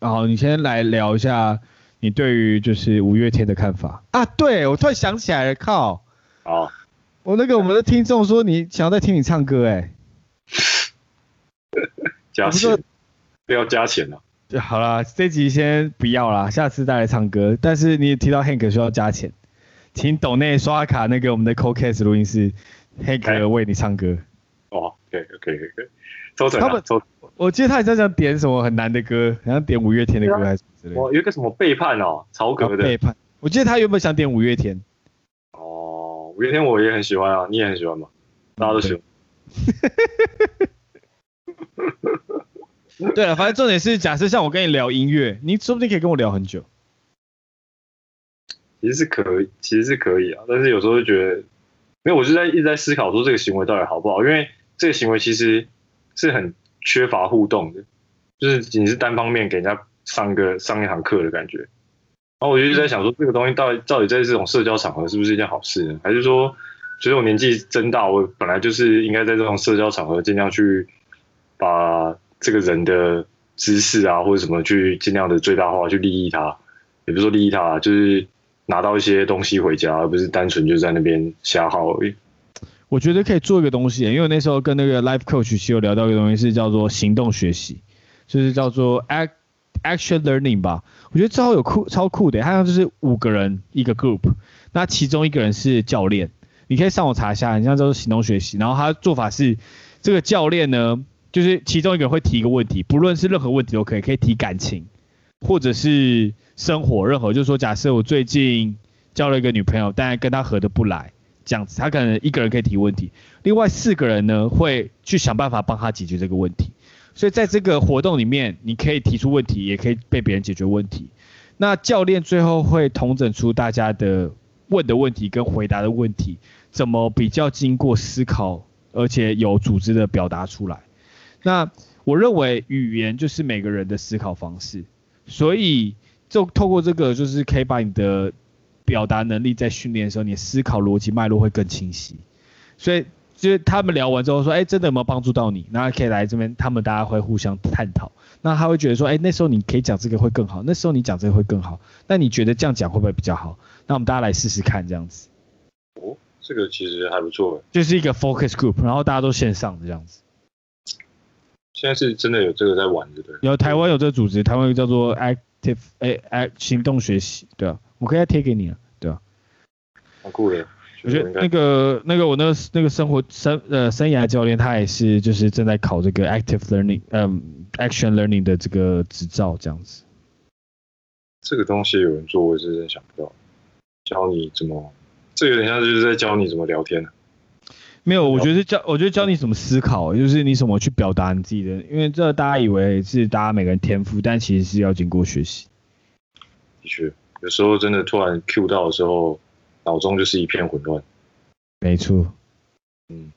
好，你先来聊一下你对于就是五月天的看法啊。对，我突然想起来了，靠！啊，我那个我们的听众说你想要再听你唱歌，哎。(laughs) 加钱，不要加钱了。就好了，这集先不要啦，下次再来唱歌。但是你也提到 Hank 需要加钱，请抖内刷卡那个我们的 Cocast 录音室，Hank 为你唱歌。哦，可以可以可以，周总他们周，我记得他也在想点什么很难的歌，好像点五月天的歌还是之类的。哦，有一个什么背叛哦，曹格的背叛。我记得他原本想点五月天。哦，五月天我也很喜欢啊，你也很喜欢吗？大家都喜欢。(laughs) 对了，反正重点是，假设像我跟你聊音乐，你说不定可以跟我聊很久。其实是可以，其实是可以啊，但是有时候就觉得，因为我就在一直在思考说这个行为到底好不好，因为这个行为其实是很缺乏互动的，就是你是单方面给人家上一个上一堂课的感觉。然后我就在想说，这个东西到底到底在这种社交场合是不是一件好事呢？还是说？随着我年纪增大，我本来就是应该在这种社交场合尽量去把这个人的知识啊或者什么去尽量的最大化，去利益他，也不是说利益他，就是拿到一些东西回家，而不是单纯就在那边瞎耗而已。我觉得可以做一个东西，因为我那时候跟那个 life coach 其实有聊到一个东西，是叫做行动学习，就是叫做 act action learning 吧。我觉得超有酷超酷的，好像就是五个人一个 group，那其中一个人是教练。你可以上网查一下，你像叫做行动学习，然后他做法是，这个教练呢，就是其中一个人会提一个问题，不论是任何问题都可以，可以提感情，或者是生活，任何，就是说假设我最近交了一个女朋友，但跟她合得不来，这样子，他可能一个人可以提问题，另外四个人呢会去想办法帮他解决这个问题，所以在这个活动里面，你可以提出问题，也可以被别人解决问题，那教练最后会统整出大家的。问的问题跟回答的问题，怎么比较经过思考，而且有组织的表达出来？那我认为语言就是每个人的思考方式，所以就透过这个，就是可以把你的表达能力在训练的时候，你思考逻辑脉络会更清晰。所以就是他们聊完之后说，哎，真的有没有帮助到你？那可以来这边，他们大家会互相探讨。那他会觉得说，哎，那时候你可以讲这个会更好，那时候你讲这个会更好。那你觉得这样讲会不会比较好？那我们大家来试试看，这样子。哦，这个其实还不错。就是一个 focus group，然后大家都线上的这样子。现在是真的有这个在玩，对不对？有台湾有这个组织，台湾有叫做 active 哎哎行动学习，对啊，我可以再贴给你啊，对啊。好酷的。我觉得那个那个我那个那个生活生呃生涯教练，他也是就是正在考这个 active learning 嗯 action learning 的这个执照这样子。这个东西有人做，我是真想不到。教你怎么，这有点像就是在教你怎么聊天。没有，我觉得教，我觉得教你怎么思考，就是你怎么去表达你自己的，因为这大家以为是大家每个人天赋，但其实是要经过学习。的确，有时候真的突然 Q 到的时候，脑中就是一片混乱。没错。嗯，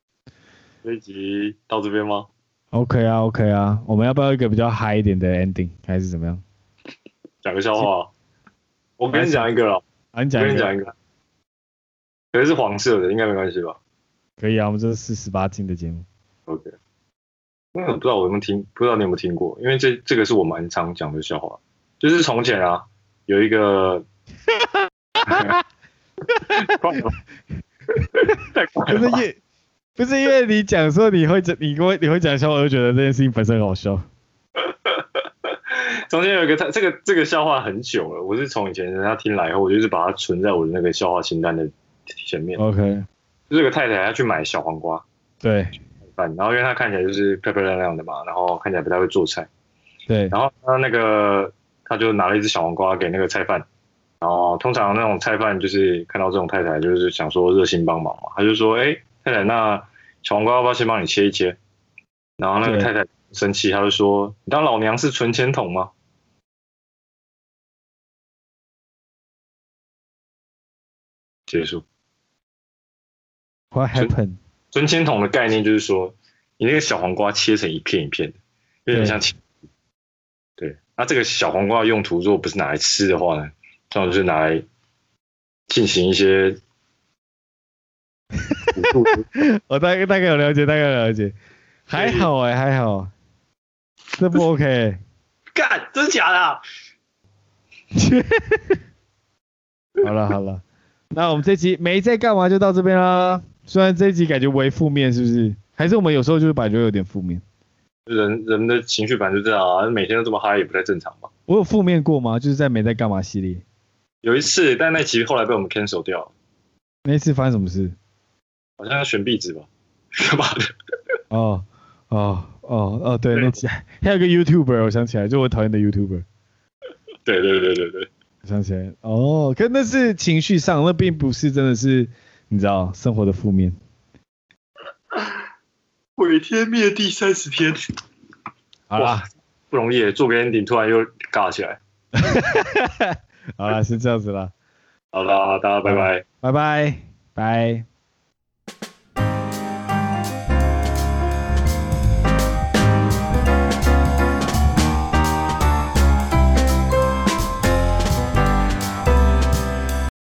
这一集到这边吗？OK 啊，OK 啊，我们要不要一个比较嗨一点的 ending，还是怎么样？讲个笑话。我跟你讲一个了。啊，你讲一个。跟你讲一个。可能是黄色的，应该没关系吧？可以啊，我们这是四十八禁的节目。OK。那我不知道我有没有听，不知道你有没有听过？因为这这个是我蛮常讲的笑话，就是从前啊，有一个。(laughs) 不是因为，不是因为你讲说你会讲，你会你会讲笑话，我就觉得这件事情本身很好笑。(laughs) 中间有一个他这个这个笑话很久了，我是从以前人家听来以后，我就是把它存在我的那个笑话清单的前面。OK，就这个太太要去买小黄瓜，对，饭，然后因为她看起来就是漂漂亮亮的嘛，然后看起来不太会做菜，对，然后她那个他就拿了一只小黄瓜给那个菜贩，然后通常那种菜贩就是看到这种太太，就是想说热心帮忙嘛，他就说，哎，太太，那小黄瓜要不要先帮你切一切？然后那个太太生气，他就说，你当老娘是存钱筒吗？结束。What happened？存钱筒的概念就是说，你那个小黄瓜切成一片一片的，有点像钱。对。那这个小黄瓜的用途，如果不是拿来吃的话呢，通常就是拿来进行一些。(laughs) 我大概大概有了解，大概有了解。还好哎、欸，还好。这不 OK、欸。干，真假的？(laughs) 好了好了。那我们这集没在干嘛就到这边啦。虽然这一集感觉微负面，是不是？还是我们有时候就是感觉有点负面。人人的情绪反正就这样啊，每天都这么嗨也不太正常吧？我有负面过吗？就是在没在干嘛系列。有一次，但那期后来被我们 cancel 掉了。那一次发生什么事？好像要选壁纸吧？(laughs) 干嘛的？(laughs) 哦哦哦哦，对，那期还有一个 YouTuber，我想起来，就我讨厌的 YouTuber。(laughs) 对对对对对。想起来哦，可那是情绪上，那并不是真的是你知道生活的负面。毁天灭地三十天，好啦，不容易，做个 ending 突然又尬起来。(laughs) 好啦，是这样子啦。好啦，大家拜拜，拜拜，拜。